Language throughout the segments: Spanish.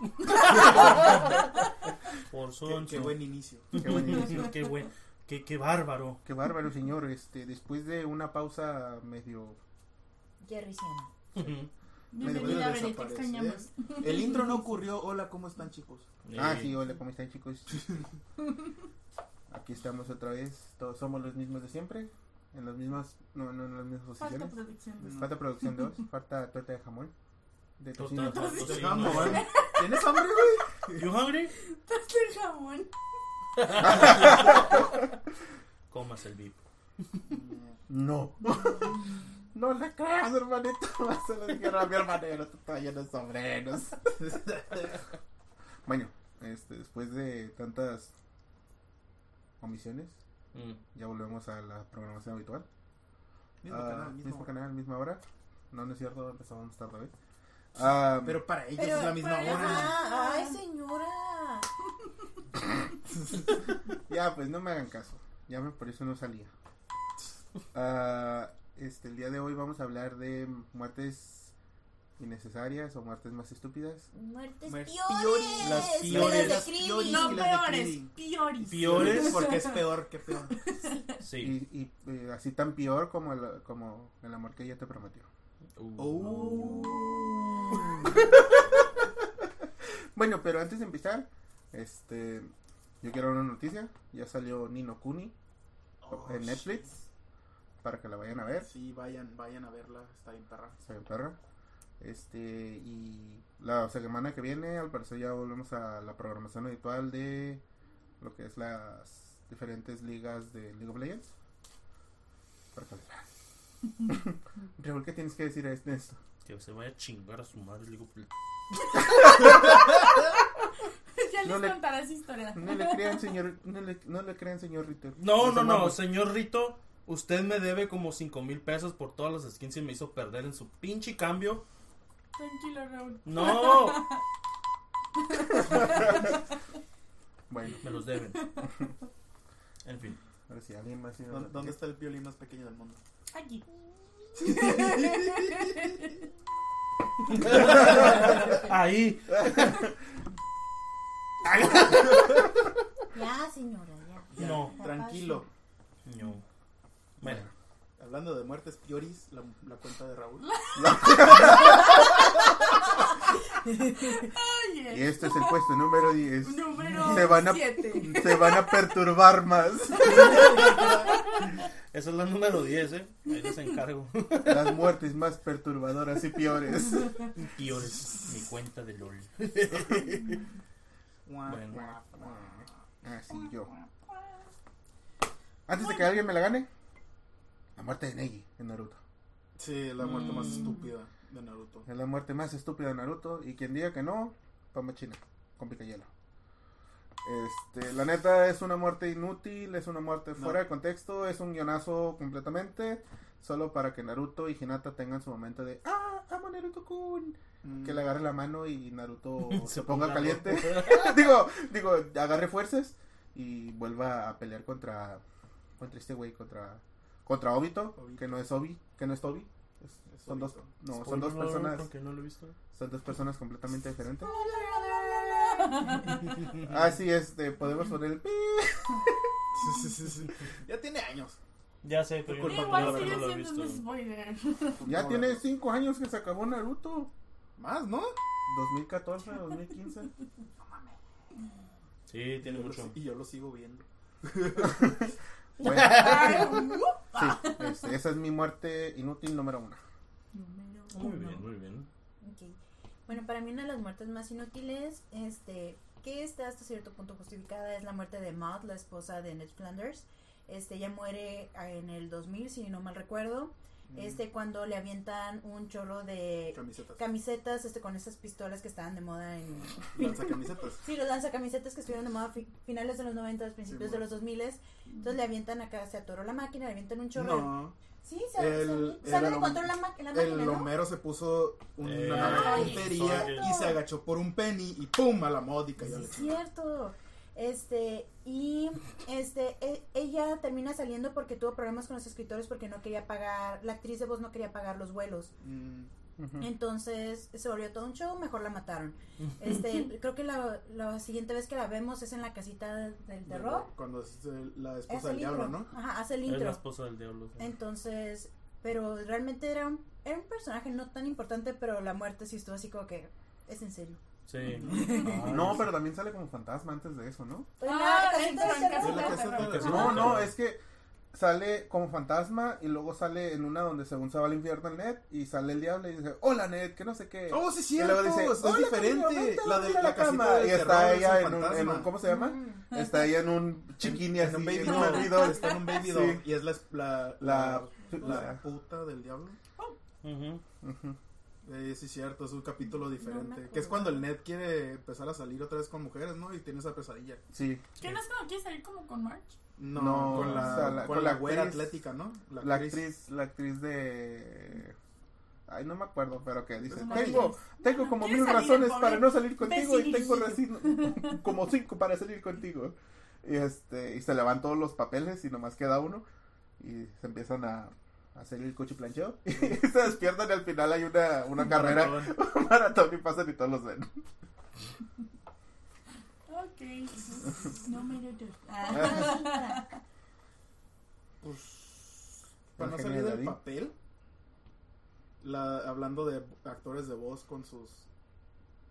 Por Qué, sonso. qué buen inicio. Qué buen inicio. qué buen, qué, qué bárbaro. Qué bárbaro, señor. Este, después de una pausa medio. Jerry Bienvenida. El intro no ocurrió. Hola, ¿cómo están, chicos? Ah, Eh, sí, hola, ¿cómo están, chicos? Aquí estamos otra vez. Todos somos los mismos de siempre. En las mismas. No, no en las mismas Falta posiciones. producción. de- Falta producción 2. Falta torta de jamón. De Torta tocino. de jamón. ¿Tienes hambre, güey? You hungry? Torta de jamón. Comas el VIP. No. No le creas, hermanito. Se lo dijeron a mi hermanero. Tú estás lleno de sombreros. Bueno, este, después de tantas omisiones, Mm. ya volvemos a la programación habitual. Mismo Ah, canal, mismo. mismo canal, misma hora. No, no es cierto, empezamos tarde hoy. Ah, Pero para ellos Pero- es la misma hora. Ay, señora. ya, pues no me hagan caso. Ya me, por eso no salía. Ah, este, el día de hoy vamos a hablar de muertes innecesarias o muertes más estúpidas. Muertes Muertes piores. piores. Las Peores piores. Las. No peores, piores. Piores. Porque es peor que peor. Sí. Y, y, eh, así tan peor como el, como el amor que ella te prometió. Uh. Oh. Bueno, pero antes de empezar, este, yo quiero una noticia. Ya salió Nino Kuni Oh, en Netflix para que la vayan a ver. Sí, vayan, vayan a verla. Está bien perra. Está bien perra. Este, y la semana que viene, al parecer, ya volvemos a la programación habitual de lo que es las diferentes ligas de League of Legends. Para que. Raúl, ¿qué tienes que decir a esto? Que se vaya a chingar a su madre. le digo, ya No les le- contaré esa historia. No le crean, señor, no le, no le crean, señor Ritter. No, no, no, señor Rito. Usted me debe como 5 mil pesos por todas las skins y me hizo perder en su pinche cambio. Tranquilo, Raúl. No, Bueno, me los deben. En fin. ahora sí, alguien más. tiene ¿Dónde, está el violín más pequeño del mundo? Aquí. Ahí. Ya, señora, ya. No, Tranquilo. no. Bueno, Hablando de muertes pioris, la, la cuenta de Raúl. Oye. Y este es el puesto número 10. Número Se van a- 7. Se van a perturbar más. esa es la número 10, ¿eh? Ahí les encargo. Las muertes más perturbadoras y peores. Piores. Mi cuenta de LOL. Bueno. Así Ah, yo. Antes de que alguien me la gane, la muerte de Neji en Naruto. Sí, la muerte más Mm. estúpida de Naruto. Es la muerte más estúpida de Naruto. Y quien diga que no, toma china con picayelo. Este, la neta es una muerte inútil, es una muerte No. fuera de contexto, es un guionazo completamente. Solo para que Naruto y Hinata tengan su momento de ¡Ah! ¡Amo a Naruto Kun! Mm. Que le agarre la mano y Naruto se, Se ponga ponga caliente. digo, digo, agarre fuerzas y vuelva a pelear contra contra este güey, contra contra Obito, Obito. que no es Obi, que no es Tobi. Es- Es son dos, no, son dos personas, no lo he visto. son dos personas completamente diferentes. Ah, sí, este, podemos poner el pi. Sí, sí, sí, sí. Ya tiene años. Ya sé, pero yo Culpa no, Igual no, sigue no lo he siendo un visto. spoiler. Ya No, tiene ¿verdad? cinco años que se acabó Naruto. Más, ¿no? 2014, 2015. Sí, tiene Yo lo mucho. si- Y yo lo sigo viendo. Bueno, Número sí, este, esa es mi muerte inútil número uno. Muy uno. bien, muy bien. Bueno, para mí una de las muertes más inútiles, este, que está hasta cierto punto justificada, es la muerte de Maud, la esposa de Ned Flanders. Este, ella muere ah, en el 2000, si no mal recuerdo. Este, cuando le avientan un chorro de Camisetas. camisetas, este, con esas pistolas que estaban de moda en... Lanza camisetas. Sí, los lanzacamisetas que estuvieron de moda fi- finales de los 90, principios Sí, de los 2000. Entonces le avientan acá, se atoró la máquina, le avientan un chorro. de-. Sí, se, El- se- control la, ma- la máquina, El ¿no? Homero se puso una Eh, puntería y se agachó por un penny y ¡pum! a la módica. Sí, es cierto. Este, y este, e- ella termina saliendo porque tuvo problemas con los escritores porque no quería pagar, la actriz de voz no quería pagar los vuelos. Mm, Entonces se volvió todo un show, mejor la mataron. Este, creo que la, la siguiente vez que la vemos es en la casita del terror. Cuando es la esposa del el diablo. ¿no? Ajá, hace el Es la intro. esposa del diablo. sí. Entonces, pero realmente era un, era un personaje no tan importante, pero la muerte sí estuvo así como que es en serio. Sí. No, pero también sale como fantasma antes de eso, ¿no? En Ah, la Casa. No, no, es que sale como fantasma y luego sale en una donde según se va al infierno el Ned y sale el diablo y dice, hola Ned, que no sé qué. Oh, sí, y cierto. luego dice, es "Hola, diferente. vente, la de vente a la, casita cama". del y está terror es ella un en un, en un- ¿cómo se llama? Mm. Está ella en un chiquini En así, un baby en un doll. Está en un baby Sí. doll. Y es la, la, La- la, la- puta del diablo. Ujú. Eh, sí, cierto, es un capítulo diferente. que es cuando el Ned quiere empezar a salir otra vez con mujeres, ¿no? Y tiene esa pesadilla. Sí, ¿Qué no es cuando quieres salir como con March? No, No, con la, o sea, la- con con la la güera atlética, ¿no? la actriz, la actriz de... Ay, no me acuerdo, pero que dice, tengo, tengo como ¿Quieres mil razones para no salir contigo y tengo como cinco para salir contigo. Y este, y se le van todos los papeles y nomás queda uno y se empiezan a, a hacer el coche plancheo y se despiertan y al final hay una, una carrera, Maratón. un maratón y pasan y todos los ven. Número dos. Ah, Pues, para no salir del papel, la, hablando de actores de voz con sus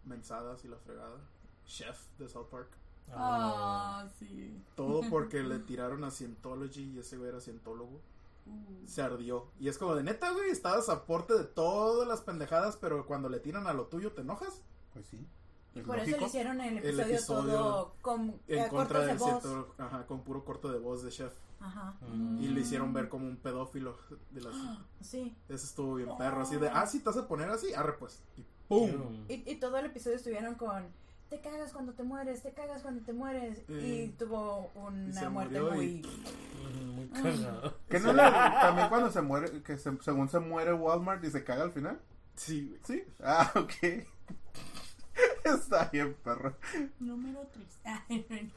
mensadas y la fregada, Chef de South Park. Ah, Ah, sí. Todo porque le tiraron a Scientology y ese güey era cientólogo. Uh. Se ardió. Y es como de neta, güey, estabas a porte de todas las pendejadas, pero cuando le tiran a lo tuyo, ¿te enojas? Pues sí. Y por eso le hicieron el El episodio, episodio todo con En eh, contra cortes de del voz. cientólogo, ajá, con puro corto de voz de Chef. Ajá, mm. Y lo hicieron ver como un pedófilo. De las, sí. eso estuvo bien perro, así de, ah, sí, te vas a poner así, arre pues. Y ¡pum! Y, y todo el episodio estuvieron con te cagas cuando te mueres, te cagas cuando te mueres. Mm. Y tuvo Y una muerte muy... y- Ujú, Muy cagado. Que no la- también cuando se muere, que se- según se muere Walmart y se caga al final. Sí. Sí. Ah, ok. Está bien, perro. Número tres.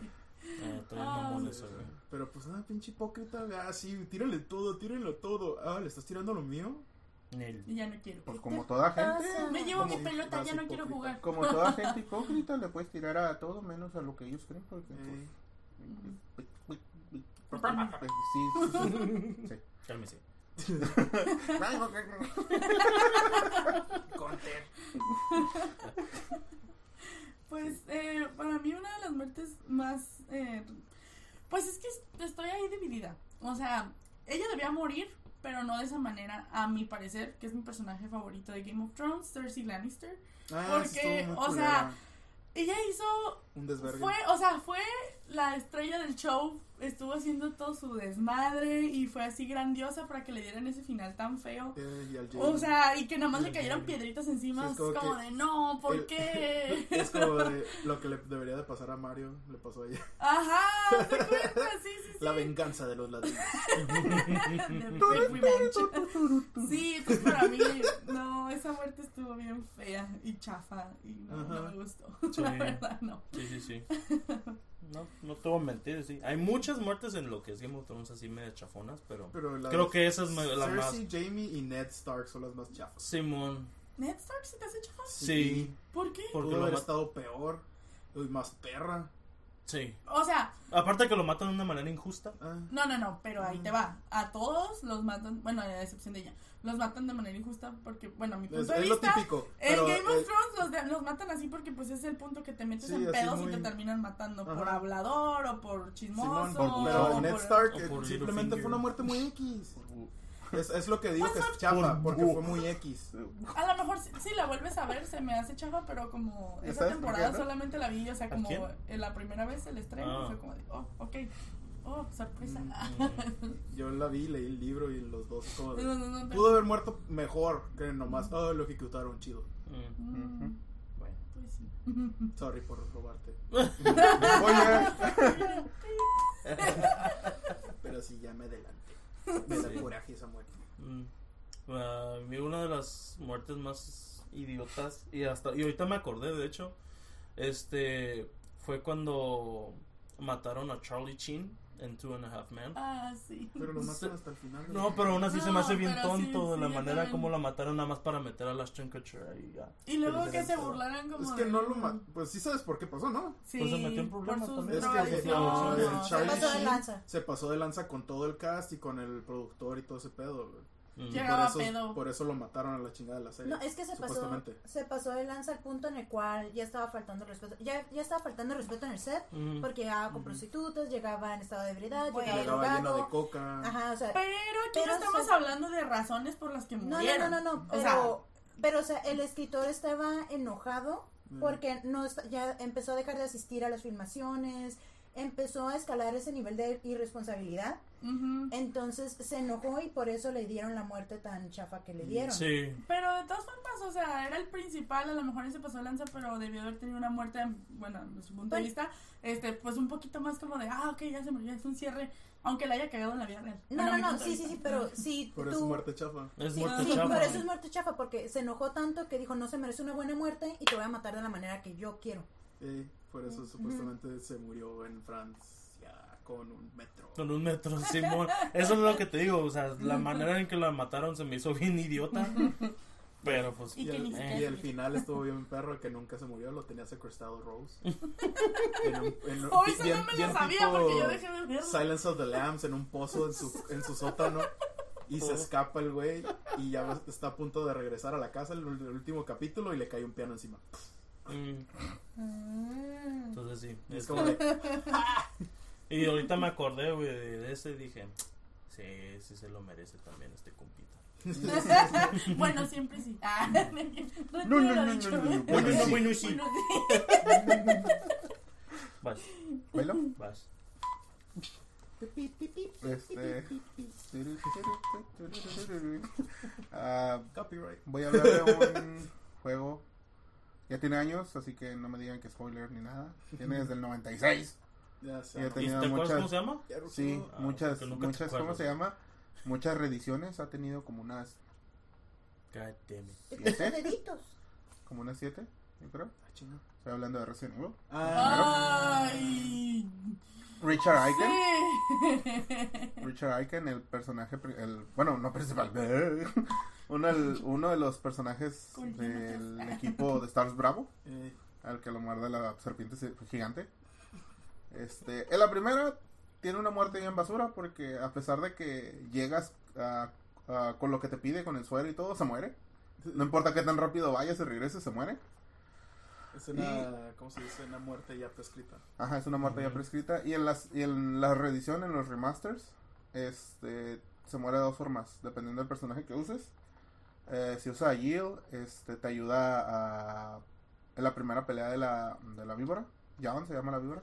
Ah, todavía Ah, eso, güey. Pero pues, ah, pinche hipócrita, ah, sí, tírale todo, tírenlo todo. Ah, ¿le estás tirando lo mío? Nel. Y ya no quiero. Pues como toda gente. pasa? Me llevo Como mi pelota, ya no quiero jugar. Como toda gente hipócrita, le puedes tirar a todo menos a lo que ellos creen. Porque, Eh, pues, pues, sí, sí, sí. Cálmese. Pues eh, para mí una de las muertes más... eh, pues es que estoy ahí dividida. O sea, ella debía morir, pero no de esa manera, a mi parecer, que es mi personaje favorito de Game of Thrones, Cersei Lannister. Ah, Porque, o culera. sea, Ella hizo un desvergue. Fue, o sea, fue la estrella del show, estuvo haciendo todo su desmadre y fue así grandiosa para que le dieran ese final tan feo. Eh, y al O sea, y que nada más le cayeran piedritas encima, Sí, es es como de no, ¿por el- qué? es como de lo que le debería de pasar a Mario, le pasó a ella. Ajá, ¿te? Sí, sí, sí. La venganza de los ladrillos. The Big Revenge. Sí, pues para mí, no, esa muerte estuvo bien fea y chafa y no, me gustó. Sí. La verdad, no. Sí, sí, sí. No, no te voy a mentir, sí. Hay muchas muertes en lo que es Game of Thrones así medio chafonas, pero Pero creo que esa es la más... Cersei, Jamie y Ned Stark son las más chafas. Simón, ¿Ned Stark se te hace chafa? Sí. ¿Por qué? porque Pudo lo haber estado peor. Y más perra. Sí. O sea, Aparte que lo matan de una manera injusta. Ah, No, no, no, pero ahí te va. A todos los matan, bueno, a excepción de ella, los matan de manera injusta porque, bueno, a mi punto es, de es lo vista, típico. en Game of Thrones los, de- los matan así porque pues es el punto que te metes Sí, en pedos muy- y te terminan matando por hablador o por chismoso. Simón, por- pero o Ned por- Stark o eh, por simplemente fue una muerte muy X. Es, es lo que digo Pues que es chafa, por- porque fue muy X. A lo mejor si, si la vuelves a ver se me hace chafa, pero como esa ¿Sabes por temporada solamente la vi, o sea, ¿A como en la primera vez el estreno Ah. fue como de, oh, ok, oh, sorpresa. Mm. Yo la vi, leí el libro y los dos como de- No, no, no, Pudo haber muerto mejor que nomás, oh, lo ejecutaron chido. Mm. Mm, Bueno, pues sí. Sorry por robarte. Oye, Pero sí, ya me adelanté. Me da Sí. coraje esa muerte. Mm. Ah, una de las muertes más idiotas y hasta y ahorita me acordé de hecho este fue cuando mataron a Charlie Chin en Two and a Half Men. Ah, sí. Pero lo Sí. matan hasta el final. de- No, pero aún así se me No, hace bien sí, tonto sí, la yo manera como la mataron nada más para meter a Ashton Kutcher ahí ya. Y luego que se burlaran como Es que de- no lo ma- Pues sí sabes por qué pasó, ¿no? Sí, Pues se metió en por problemas sus también. Es que no, el se pasó de lanza. se pasó de lanza con todo el cast y con el productor y todo ese pedo, güey. Mm. Llegaba por eso, pedo. por eso lo mataron a la chingada de la serie. No, es que se pasó, se pasó de lanza al punto en el cual ya estaba faltando respeto. Ya, ya estaba faltando respeto en el set Mm. porque llegaba con Ujú. prostitutas, llegaba en estado de ebriedad, Bueno. llegaba Llegaba lleno de coca. Ajá, o sea, Pero aquí Pero no estamos se- hablando de razones por las que no, no, murieron. no, no, no, O pero, sea, pero o sea, el escritor estaba enojado Mm. porque no está- ya empezó a dejar de asistir a las filmaciones, empezó a escalar ese nivel de irresponsabilidad, entonces se enojó y por eso le dieron la muerte tan chafa que le dieron. Sí. Pero de todas formas, o sea, era el principal, a lo mejor se pasó de lanza, pero debió haber tenido una muerte, bueno, desde su punto de Bueno. vista, este, pues un poquito más como de, ah, ok, ya se murió, es un cierre, aunque le haya cagado en la vida real. No, no, no, sí, sí, sí, pero si Por tú... eso muerte chafa. Es Sí, muerte sí, chafa. por eso es muerte chafa, porque se enojó tanto que dijo, no se merece una buena muerte y te voy a matar de la manera que yo quiero. Eh, por eso supuestamente se murió en Francia con un metro. Con un metro, Simón. Eso es lo que te digo. O sea, la manera en que la mataron se me hizo bien idiota. Pero pues. Y Y el, y final estuvo bien perro, que nunca se murió, lo tenía secuestrado Rose. en un, en un- Hoy eso bien- no me bien lo sabía porque yo dejé de verlo. Silence of the Lambs en un pozo en su, en su sótano. Y se escapa el güey y ya está a punto de regresar a la casa el, el último capítulo y le cae un piano encima. Mm, Entonces sí. Y es como de, Y ahorita me acordé, güey, de ese y dije. Sí, sí se lo merece también este compita. bueno, siempre sí. Ah, No, no, no, no, no, no. Bueno, Bueno, no, bueno, sí. Bueno, sí. Vas, ¿Bailo? vas. Este. Ah, copyright. voy a hablar de un juego. Ya tiene años, así que no me digan que spoiler ni nada. Tiene desde el 96. Ya sé. Ya ¿Y tenía te acuerdas muchas- cómo se llama? Sí, Ah, muchas, muchas, ¿cómo se llama? Muchas reediciones. Ha tenido como unas, God damn it. ¿Siete? deditos. como unas siete, yo creo. Ah. Estoy hablando de Resident Evil. Ay. Richard Aiken. Sí. Richard Aiken, el personaje, el, bueno, no principal, uno, el- uno de los personajes del equipo de Stars Bravo, eh, al que lo muerde la serpiente se- gigante. Este, en la primera tiene una muerte bien basura porque a pesar de que llegas a- a- con lo que te pide, con el suero y todo, se muere. No importa qué tan rápido vayas y regreses, se muere. es una, ¿cómo se dice? Una muerte ya prescrita. Ajá, es una muerte ya prescrita. Y en las y en la reedición, en los remasters, este se muere de dos formas, dependiendo del personaje que uses. Eh, si usas a Jill, este te ayuda a en la primera pelea de la, de la víbora, Javan se llama la víbora.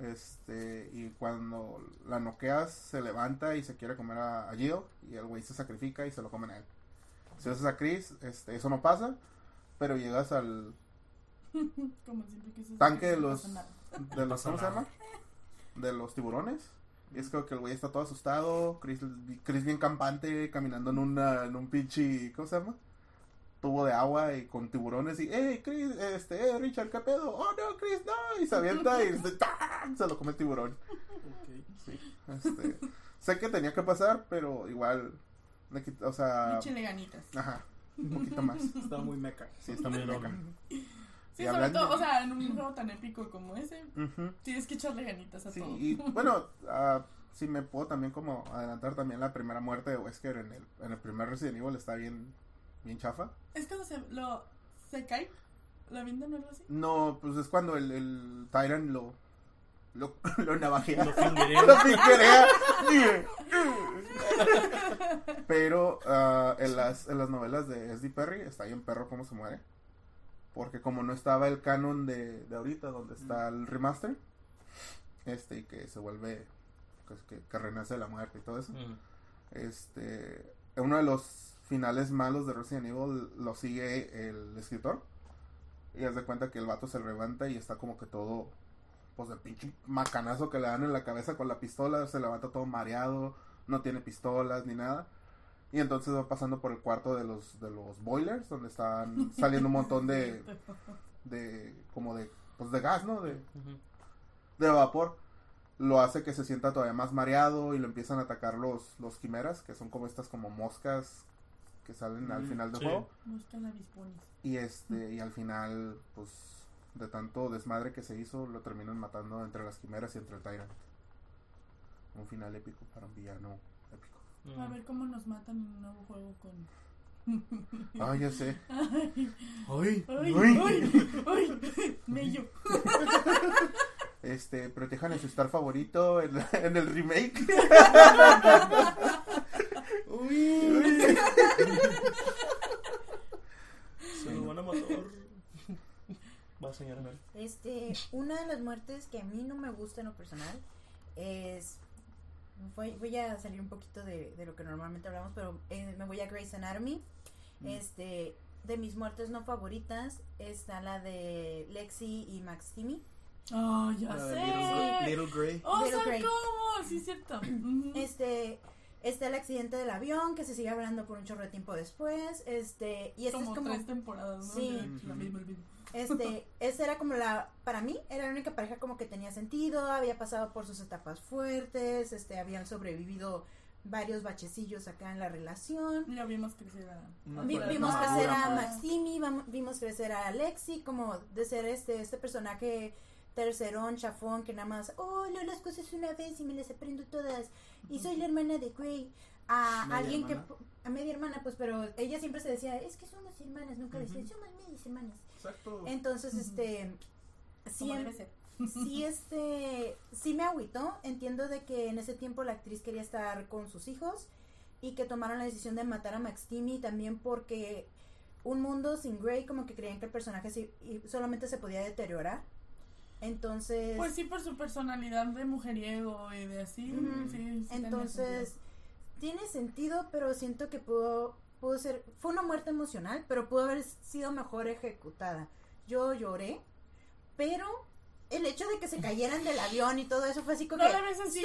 Este, y cuando la noqueas, se levanta y se quiere comer a, a Jill, y el güey se sacrifica y se lo comen a él. Si usas a Chris, este, eso no pasa, pero llegas al, Como siempre que eso Tanque de los- de los ¿cómo se llama? De los tiburones. Y es como que el güey está todo asustado, Chris, Chris bien campante, caminando en una, en un pinche, ¿cómo se llama? Tubo de agua y con tiburones y, hey Chris, este, eh, Richard, ¿qué pedo? Oh no, Chris, no, y se avienta y se, se lo come el tiburón. Ok. Sí, este, sé que tenía que pasar, pero igual, o sea, Échale ganitas. ajá, un poquito más. Está muy meca. Sí, está muy meca. Sí, Y sobre hablando- todo, o sea, en un juego tan épico como ese, Ujú. tienes que echarle ganitas a Sí, todo. y bueno, ah, si me puedo también como adelantar también la primera muerte de Wesker en el, en el primer Resident Evil está bien, bien chafa. Es cuando se, lo, se cae, lo avientan o algo así. No, pues es cuando el, el Tyrant lo, lo, lo navajea. Lo piquerea. Pero ah, en, las, en las novelas de S.D. Perry está bien perro cómo se muere. Porque como no estaba el canon de, de ahorita, donde está el remaster, este, y que se vuelve, pues, que, que renace de la muerte y todo eso. Mm. Este, uno de los finales malos de Resident Evil lo sigue el escritor. Y haz de cuenta que el vato se levanta y está como que todo, pues el pinche macanazo que le dan en la cabeza con la pistola, se levanta todo mareado, no tiene pistolas ni nada. Y entonces va pasando por el cuarto de los, de los boilers, donde están saliendo un montón de, de, como de, pues de gas, ¿no? De, de vapor. lo hace que se sienta todavía más mareado y lo empiezan a atacar los, los quimeras, que son como estas como moscas que salen al Mm, final del sí. juego. Y este, y al final, pues, de tanto desmadre que se hizo, lo terminan matando entre las quimeras y entre el Tyrant. Un final épico para un villano. Mm. A ver cómo nos matan en un nuevo juego con. Ah, ya sé. Ay, Ay, ay, Uy. ay, ay, mello. Este, protejan a su star favorito en, la- en el remake. Uy. Se lo van a matar. Va, señora Mel. Este, una de las muertes que a mí no me gusta en lo personal es. Voy, voy a salir un poquito de, de lo que normalmente hablamos, pero eh, me voy a Grey's Anatomy. Mm. Este, de mis muertes no favoritas está la de Lexi y Max Timmy. Oh, ya La de sé. Little, Little Grey. O Little Grey. ¿cómo? Sí, es cierto. Este, está el accidente del avión que se sigue hablando por un chorro de tiempo después. Este, y este como, es como. tres temporadas, ¿no? Sí. De la misma, el mismo. Este, esa era como la, para mí, era la única pareja como que tenía sentido, había pasado por sus etapas fuertes, este, habían sobrevivido varios bachecillos acá en la relación. Ya vimos crecer a. Vi- vimos crecer a pues. Maximi, vimos crecer a Alexi, como de ser este, este personaje tercerón, chafón, que nada más, oh, leo las cosas una vez y me las aprendo todas, y soy la hermana de Grey. A Media alguien hermana. que, a media hermana, pues, pero ella siempre se decía, es que somos hermanas, nunca decía, Ujú. somos medias hermanas. Exacto. Entonces, este, sí, Como debe ser. sí, este, sí me agüitó. Entiendo de que en ese tiempo la actriz quería estar con sus hijos y que tomaron la decisión de matar a Max Timmy también porque un mundo sin Grey como que creían que el personaje sí- y solamente se podía deteriorar. Entonces, Pues sí, por su personalidad de mujeriego y de así. Ujú. sí, sí tenía entonces tiene sentido, pero siento que pudo, pudo ser, fue una muerte emocional, pero pudo haber sido mejor ejecutada. Yo lloré, pero el hecho de que se cayeran del avión y todo eso fue así como No que, la ves así,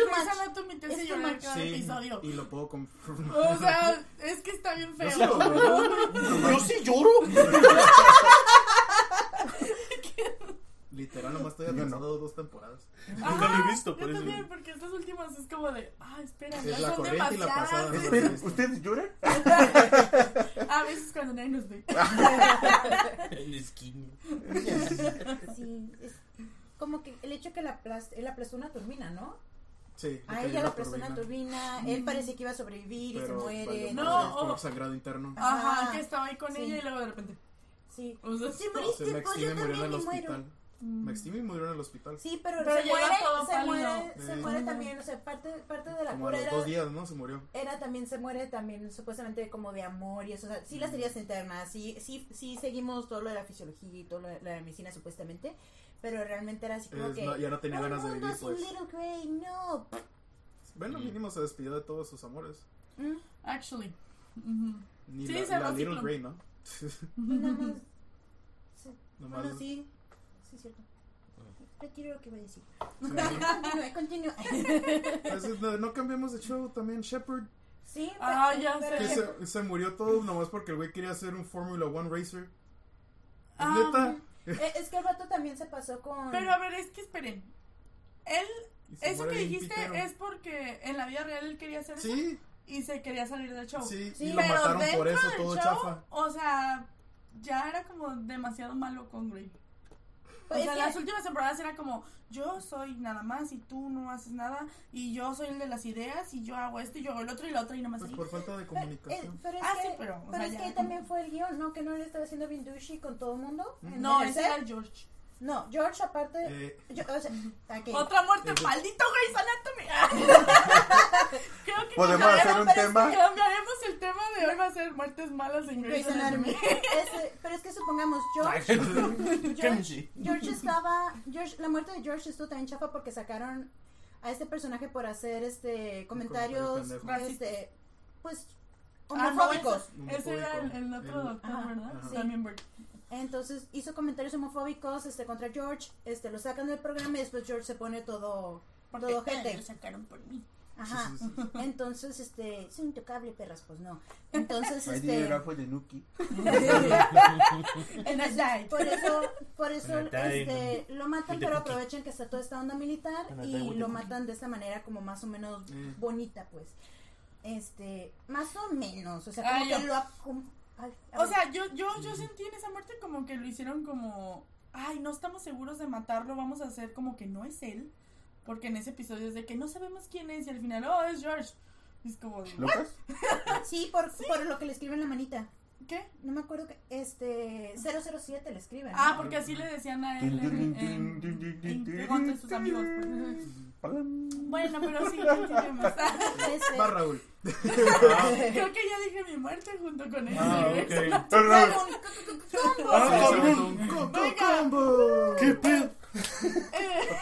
hace It's too llorar cada Sí, episodio. y lo puedo confirmar. O sea, es que está bien Yo feo. sí lloré. Yo sí lloro. Literal, nomás estoy Yo no. atrasado dos temporadas. Nunca lo he visto, Yo por eso. también, porque estas últimas es como de, ah, espera, Es ya la son corriente y la demasiadas. pasada. Espera, ¿ustedes lloran? A veces cuando nadie nos ve. El esquino. Sí, es como que el hecho que la aplas- él aplastó una turbina, ¿no? Sí. A ella la aplastó una turbina, él parecía que iba a sobrevivir y se muere. valió No, madre o- por sangrado interno. Ajá, Ajá. que estaba ahí con Sí. ella y luego de repente. Sí. O sea, Sí, no. moriste, Se Max pues, yo murió en el también y muero. hospital. Mm. Max Timmy murió en el hospital. Sí, pero, Pero se muere, todo se muere, se muere también, o sea, parte, parte de la Como a cura los era, dos días, ¿no? Se murió. era también, se muere también supuestamente como de amor y eso, o sea, sí las heridas internas, sí, sí, sí seguimos todo lo de la fisiología y todo lo de la medicina supuestamente, pero realmente era así como Es- que... no, ya no tenía "Un ganas de vivir, pues. Little Grey, no. Bueno, mínimo se despidió de todos sus amores. Mm, Actually. Ujú. Ni Sí, la, cerró la Little. Grey, ¿no? nada más. Sí, Nomás- Bueno, sí, sí, cierto. Retiro lo que voy a decir. Continúe, continúe. No, no cambiamos de show también. Shepard, Sí, Ah, pero- ya pero- sé. se, se murió todo nomás porque el güey quería hacer un Formula One racer. Ah, Neta. Eh, Es que el vato también se pasó con... Pero a ver, es que esperen. Él, eso que dijiste pitero. es porque en la vida real él quería hacer eso Sí, y se quería salir del show. sí, Sí, y lo Pero mataron dentro por eso, del todo show, chafa. O sea, ya era como demasiado malo con Grey. O sea, las que- últimas temporadas era como, yo soy nada más y tú no haces nada, y yo soy el de las ideas, y yo hago esto, y yo hago el otro, y la otra, y nada más Pues por falta de Pero, eh, comunicación. pero es Ah, que, sí, pero, o pero sea, es ya que ahí como- también fue el guion, ¿no? Que no le estaba haciendo bien douchey con todo el mundo. en- No, ese era el George. No, George aparte... Eh, yo- o sea, aquí. Otra muerte, Ese- maldito Grey's Anatomy. Creo que Podemos cambiaremos- hacer un es tema. Cambiaremos el tema de hoy, va a ser muertes malas en Grey's Grey's Anatomy. Anatomy. Ese- pero es que supongamos, George, George. George estaba... George, la muerte de George estuvo también chafa porque sacaron a este personaje por hacer este comentarios, este, pues, Ah, no, homofóbicos. ese, ese era el, el otro El- doctor, Ajá, ¿verdad? ajá. También Bert. Entonces hizo comentarios homofóbicos este contra George, este lo sacan del programa y después George se pone todo Porque todo gente. lo sacaron por mí. Ajá. Sí, sí, sí. Entonces, este, soy intocable, perras, pues no. Entonces, Ahí este, el de Nuki. En el night. por eso, por eso, este, lo matan, pero aprovechan que está toda esta onda militar y lo matan de esta manera como más o menos Mm. bonita, pues. Este, más o menos, o sea, Ay, como que lo ay, O sea, yo, yo, yo sentí en esa muerte como que lo hicieron como, ay, no estamos seguros de matarlo, vamos a hacer como que no es él. Porque en ese episodio es de que no sabemos quién es y al final, oh, es George. Es como, de, ¿Lucas? Sí, por, por lo que le escriben en la manita. ¿qué? No me acuerdo que, este, 007 le escriben. Ah, porque así le decían a él en, en, en- sus amigos. pues. Bueno, pero sí, continuemos. Este, Va Raúl. Creo que ya dije mi muerte junto con él. Ah, ok. Combo. Combo. ¿Qué pedo?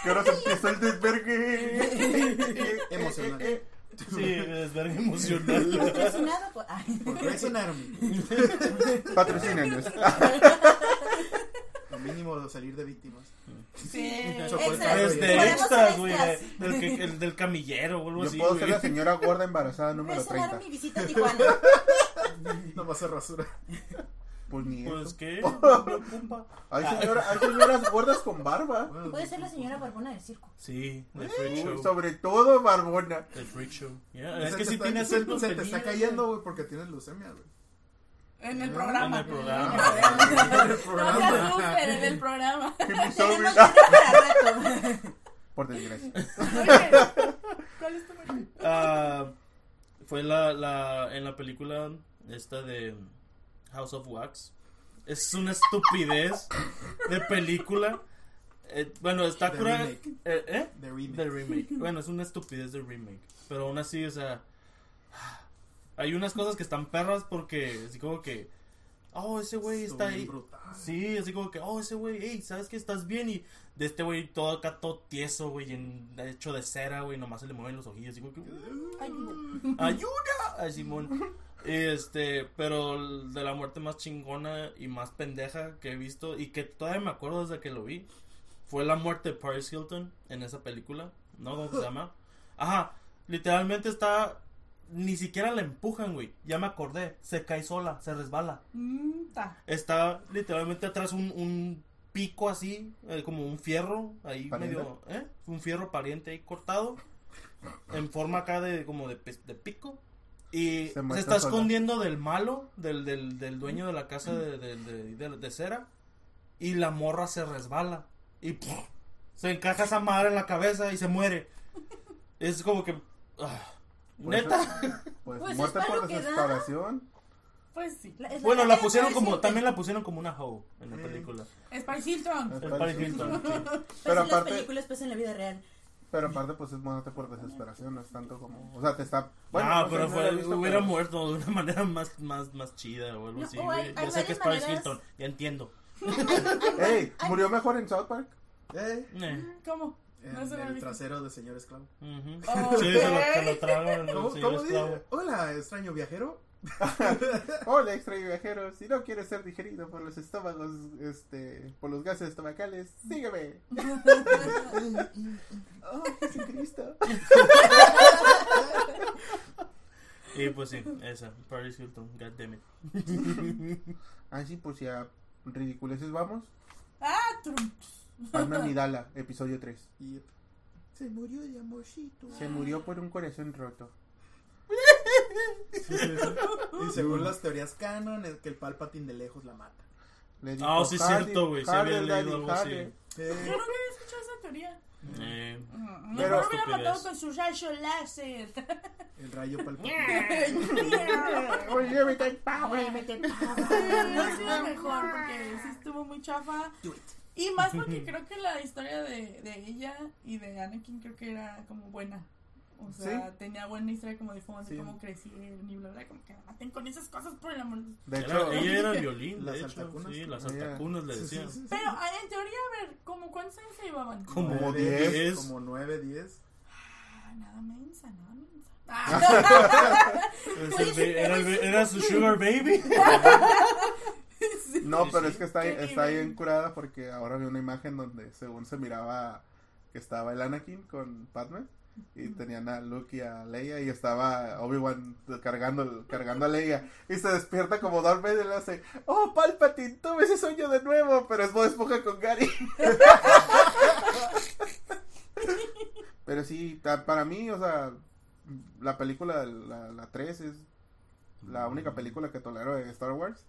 ¿Qué hora se empieza el desvergue? Emocional. Sí, es verga emocional. Patrocinado por- ay. Por Grey's Anatomy. Patrocínenos. Lo mínimo salir de víctimas. Sí. Chocó el Extra. carro y- Es de Ponemos extras, güey. Del, que- el del camillero o algo Yo así. puedo güey. ser la señora gorda embarazada número Grey's 30. Anatomy visita Tijuana. No va a ser rasura. Pues ni Pues eso. qué. Hay, señora- hay señoras gordas con barba. Puede ser la señora Barbona del circo. Sí, el freak show. Sobre todo barbona. El freak show. Yeah, se es que te sí está- tiene se, acento se te está cayendo, güey, porque tienes leucemia, güey. En el En programa. el programa. En el No se programa. asusten en el programa. Tenemos Episodio- dinero para rato. Por desgracia. ¿Cuál es tu? Ah, fue la, la en la película esta de House of Wax. Es una estupidez de película. Eh, bueno, está cura- remake. eh, ¿eh? De remake. De remake. Bueno, es una estupidez de remake. Pero aún así, o sea. Hay unas cosas que están perras porque así como que. Oh, ese güey está ahí. brutal. Sí, así como que, oh, ese güey, hey, ¿sabes que estás bien? Y de este güey todo acá, todo tieso, güey, hecho de cera, güey, nomás se le mueven los ojillos, así como que, Ayuda. ¡ayuda! Ay, Simón. Este, pero de la muerte más chingona y más pendeja que he visto y que todavía me acuerdo desde que lo vi fue la muerte de Paris Hilton en esa película, ¿no? ¿Cómo se llama? Ajá, literalmente está, ni siquiera la empujan, güey, ya me acordé, se cae sola, se resbala. Mm. Está literalmente atrás un, un pico así, eh, como un fierro, ahí ¿Pariente? medio, ¿eh? Un fierro pariente ahí cortado, en forma acá de como de, de pico. Y Se está sola. escondiendo del malo, del, del, del dueño de la casa de, de, de- de- de cera. Y la morra se resbala. Y se encaja esa madre en la cabeza y se muere. Es como que... ah, Pues Neta. Pues, Pues es muerte por desesperación. Pues sí. La- es Bueno, la pusieron como... Hilton. También la pusieron como una hoe en la Mm. película. Spice Hilton. Es Paris Paris Hilton, sí. Pero Pero sí, aparte- las películas pues en la vida real. Pero aparte, pues es muerte por desesperación. No es tanto como. O sea, te está. ah, no pero fue, visto, hubiera pero- muerto de una manera más, más, más chida o algo No, así, o hay- Ya hay sé que es Paris maneras- Hilton, ya entiendo. ¡Ey! ¿Murió mejor en South Park? Eh, Eh, ¿Cómo? En No el trasero de señor esclavo. Sí, se lo, se lo tragan el ¿Cómo, señor cómo esclavo. dice? Hola, extraño viajero. Hola, extraño viajero. Si no quieres ser digerido por los estómagos, este, por los gases estomacales, sígueme. oh, Jesucristo. Y pues sí, esa, Paris Hilton, god damn it. Ah, sí, pues ya, ridiculeces vamos. Ah, trum. Palma Midala, episodio 3. Y se murió de amorcito. Se murió por un corazón roto. Y según las teorías canon, es que el Palpatine de lejos la mata. Le dijo, Ah, sí, "Jale, cierto, güey, jale, había leído algo así. jale". Eh, Yo nunca había escuchado esa teoría. Eh, Mm, Pero- Mejor hubiera matado con su rayo láser. el rayo Palpatine. Oye, me cae power. Sí, ha sido mejor porque sí estuvo muy chafa. Do it. Y más porque creo que la historia de, de ella y de Anakin creo que era como buena. O sea, tenía buena historia como de cómo, Sí. cómo crecieron y bla bla, como que maten con esas cosas por el amor. de- hecho, ella era violín, Las de hecho. altacunas. Sí, las altacunas le Sí, sí, decían. sí, sí. Pero en teoría, a ver, como ¿cuántos años se llevaban? Como Nueve, 10. Como 9, 10. Ah, nada mensa, nada mensa. Ah, Era, era su sugar baby. no, pero sí. es que está, está bien curada porque ahora vi una imagen donde según se miraba que estaba el Anakin con Padme y tenían a Luke y a Leia y estaba Obi-Wan cargando, cargando a Leia y se despierta como Darth Vader y le hace oh Palpatine tuve ese sueño de nuevo pero es Bob Esponja con Gary. Pero sí para mí o sea la película la, la 3 es la única película que tolero de Star Wars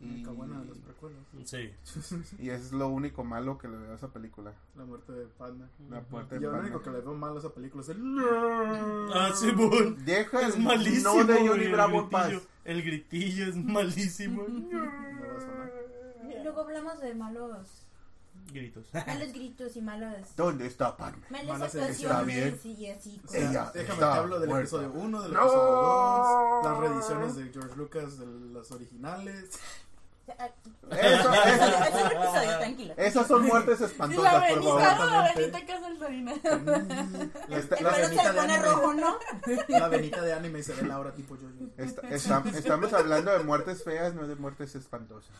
Única buena de las precuelas. Sí. y es lo único malo que le veo a esa película La muerte de Padme. la muerte Y de yo lo único que le veo mal a esa película es el... Ah, sí. Deja Es el malísimo. no de Johnny el Bravo en paz. gritillo. El gritillo es malísimo. No va a sonar. Luego hablamos de malos, Gritos. malos gritos y malos, ¿Dónde está Padme? malas actuaciones y así. Ella déjame te hablo del episodio 1, del episodio 2, las reediciones de George Lucas de las originales. Eso, eso- esas son muertes la espantosas, por Benita, favor. no, la. La, Esta- la venita de anime. rojo, ¿no? La venita de anime y se ve Laura tipo yo. Esta- esta- estamos hablando de muertes feas, no de muertes espantosas.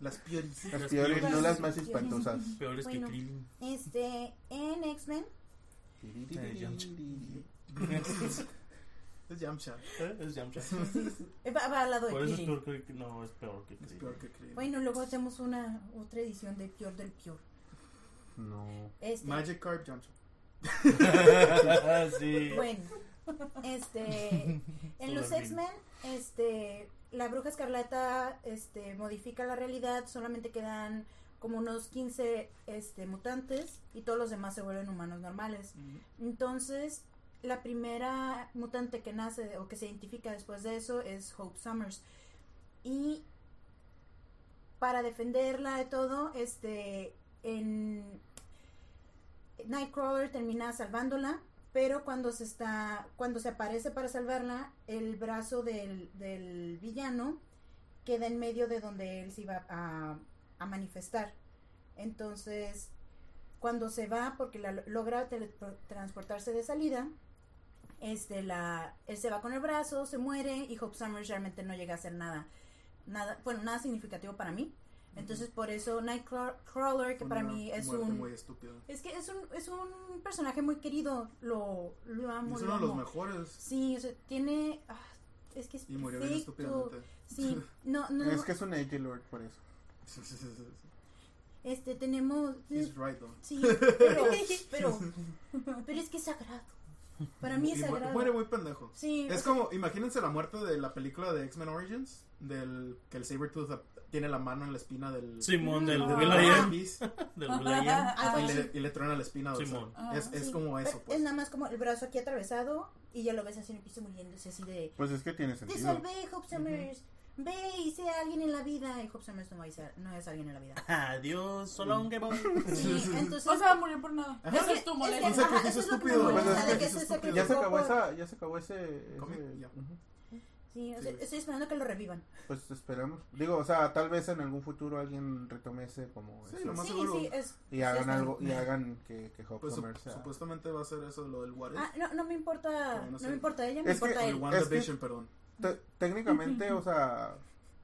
Las peores, no las más espantosas. Peores Bueno. que Krillin. Este, en X-Men. Es Yamcha. ¿Eh? Es Yamcha. eh, va, va al lado de Por eso es peor que. No, es peor que Es Krillin. peor que Krillin. Bueno, luego hacemos una otra edición de Pior del Pior. No. Este, Magikarp Yamcha. sí. Bueno, este, en los. X-Men, este, la Bruja Escarlata, este, modifica la realidad, solamente quedan como unos 15, este, mutantes y todos los demás se vuelven humanos normales. Entonces, la primera mutante que nace o que se identifica después de eso es Hope Summers. Y para defenderla de todo, este, en Nightcrawler termina salvándola, pero cuando se está, cuando se aparece para salvarla, el brazo del, del villano queda en medio de donde él se iba a, manifestar. Entonces, cuando se va, porque la, logra transportarse de salida, este, la, él se va con el brazo, se muere y Hope Summers realmente no llega a hacer nada, nada, bueno, nada significativo para mí. Entonces, por eso Nightcrawler, que para mí es un... muy. Es que es un, es un personaje muy querido, lo, lo amo, Es lo uno de los mejores. Sí, o sea, tiene... ah, es que es Y murió bien estúpidamente. Sí, no, no, Es que es un Age Lord por eso. Sí, sí, sí, sí. este, tenemos... He's right, though. Sí, pero, pero, pero es que es sagrado. Para mí es Y mu- sagrado. muere muy pendejo. Sí, Es o sea, como, imagínense la muerte de la película de X-Men Origins, del que el Sabretooth tiene la mano en la espina del Simón del Ah. Del algo y, le, truena la espina. Simón. Ah, Es, es Sí, como eso, pues. Es nada más como el brazo aquí atravesado y ya lo ves así en el piso muriéndose así de... Pues es que tiene Te sentido. salvé, Hope Summers. Ve y sea alguien en la vida. Y Hope Summers no, va a ser- no es alguien en la vida. Adiós, solo un que Sí, entonces... O sea, murió por nada. Ajá. Que- es tu que- molestia. Un sacrificio eso que estúpido, pues, que. Ya se acabó esa, ya se acabó ese, ese- Ya. Sí, o sea, Sí. estoy esperando que lo revivan. Pues esperamos. Digo, o sea, tal vez en algún futuro alguien retome ese como Sí, ese- lo más sí, seguro. sí, es... y hagan algo y hagan que, que Hope Pues sup- sea- supuestamente va a ser eso lo del What If. Ah, no, no me importa, no no sé. me importa ella, me Es que importa o él. el es WandaVision, perdón. Te- técnicamente, o sea,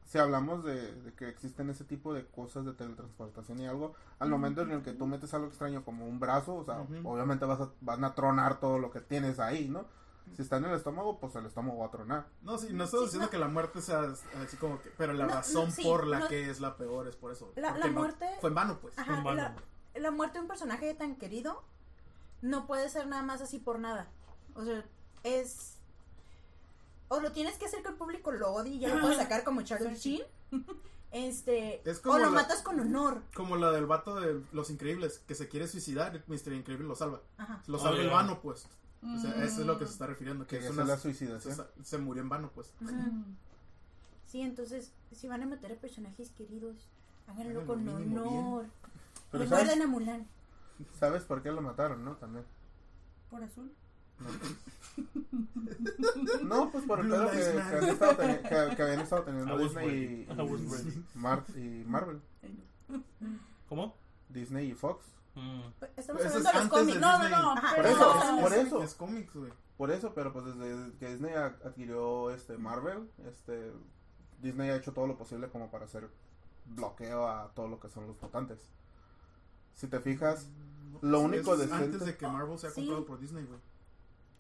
si hablamos de, de que existen ese tipo de cosas de teletransportación y algo, al momento en el que tú metes algo extraño como un brazo, o sea, obviamente vas a, van a tronar todo lo que tienes ahí, ¿no? Si está en el estómago, pues el estómago va a tronar. No, sí, no estoy Sí, diciendo no. que la muerte sea así como que. Pero la No, razón no, sí, por la no. que es la peor es por eso. La- muerte- Fue en vano, pues. Ajá, En vano. la, la muerte de un personaje tan querido no puede ser nada más así por nada. O sea, es... O lo tienes que hacer que el público lo odie y ya lo puedes sacar como Charlie Sheen. Este, Es como o lo la- matas con honor. Como la del vato de Los Increíbles, que se quiere suicidar, Mr. Increíble lo salva. Ajá. Lo Oh, salva en ya. vano, pues. O sea, eso es lo que se Mm. está refiriendo. Que Que es una- la suicidación. se murió en vano, pues. Mm. Sí, entonces, si van a matar a personajes queridos, háganlo con honor. Pero Recuerden ¿sabes, a Mulan. ¿sabes por qué lo mataron, no? También. Por azul. No, pues por el pedo que, habían estado teni- que- que habían estado teniendo I was Disney y, ready. I was ready. Mar- y Marvel. ¿Cómo? Disney y Fox. Mm. Estamos Eso es hablando de los antes de cómics. No, no, Disney. no. Ajá, Por pero- eso, Ah, por eso. Es cómics, güey. Por eso, pero pues desde que Disney a- adquirió este Marvel, este Disney ha hecho todo lo posible como para hacer bloqueo a todo lo que son los votantes. Si te fijas, Lo Sí, único es decente- antes de que Marvel sea Sí. comprado por Disney, güey.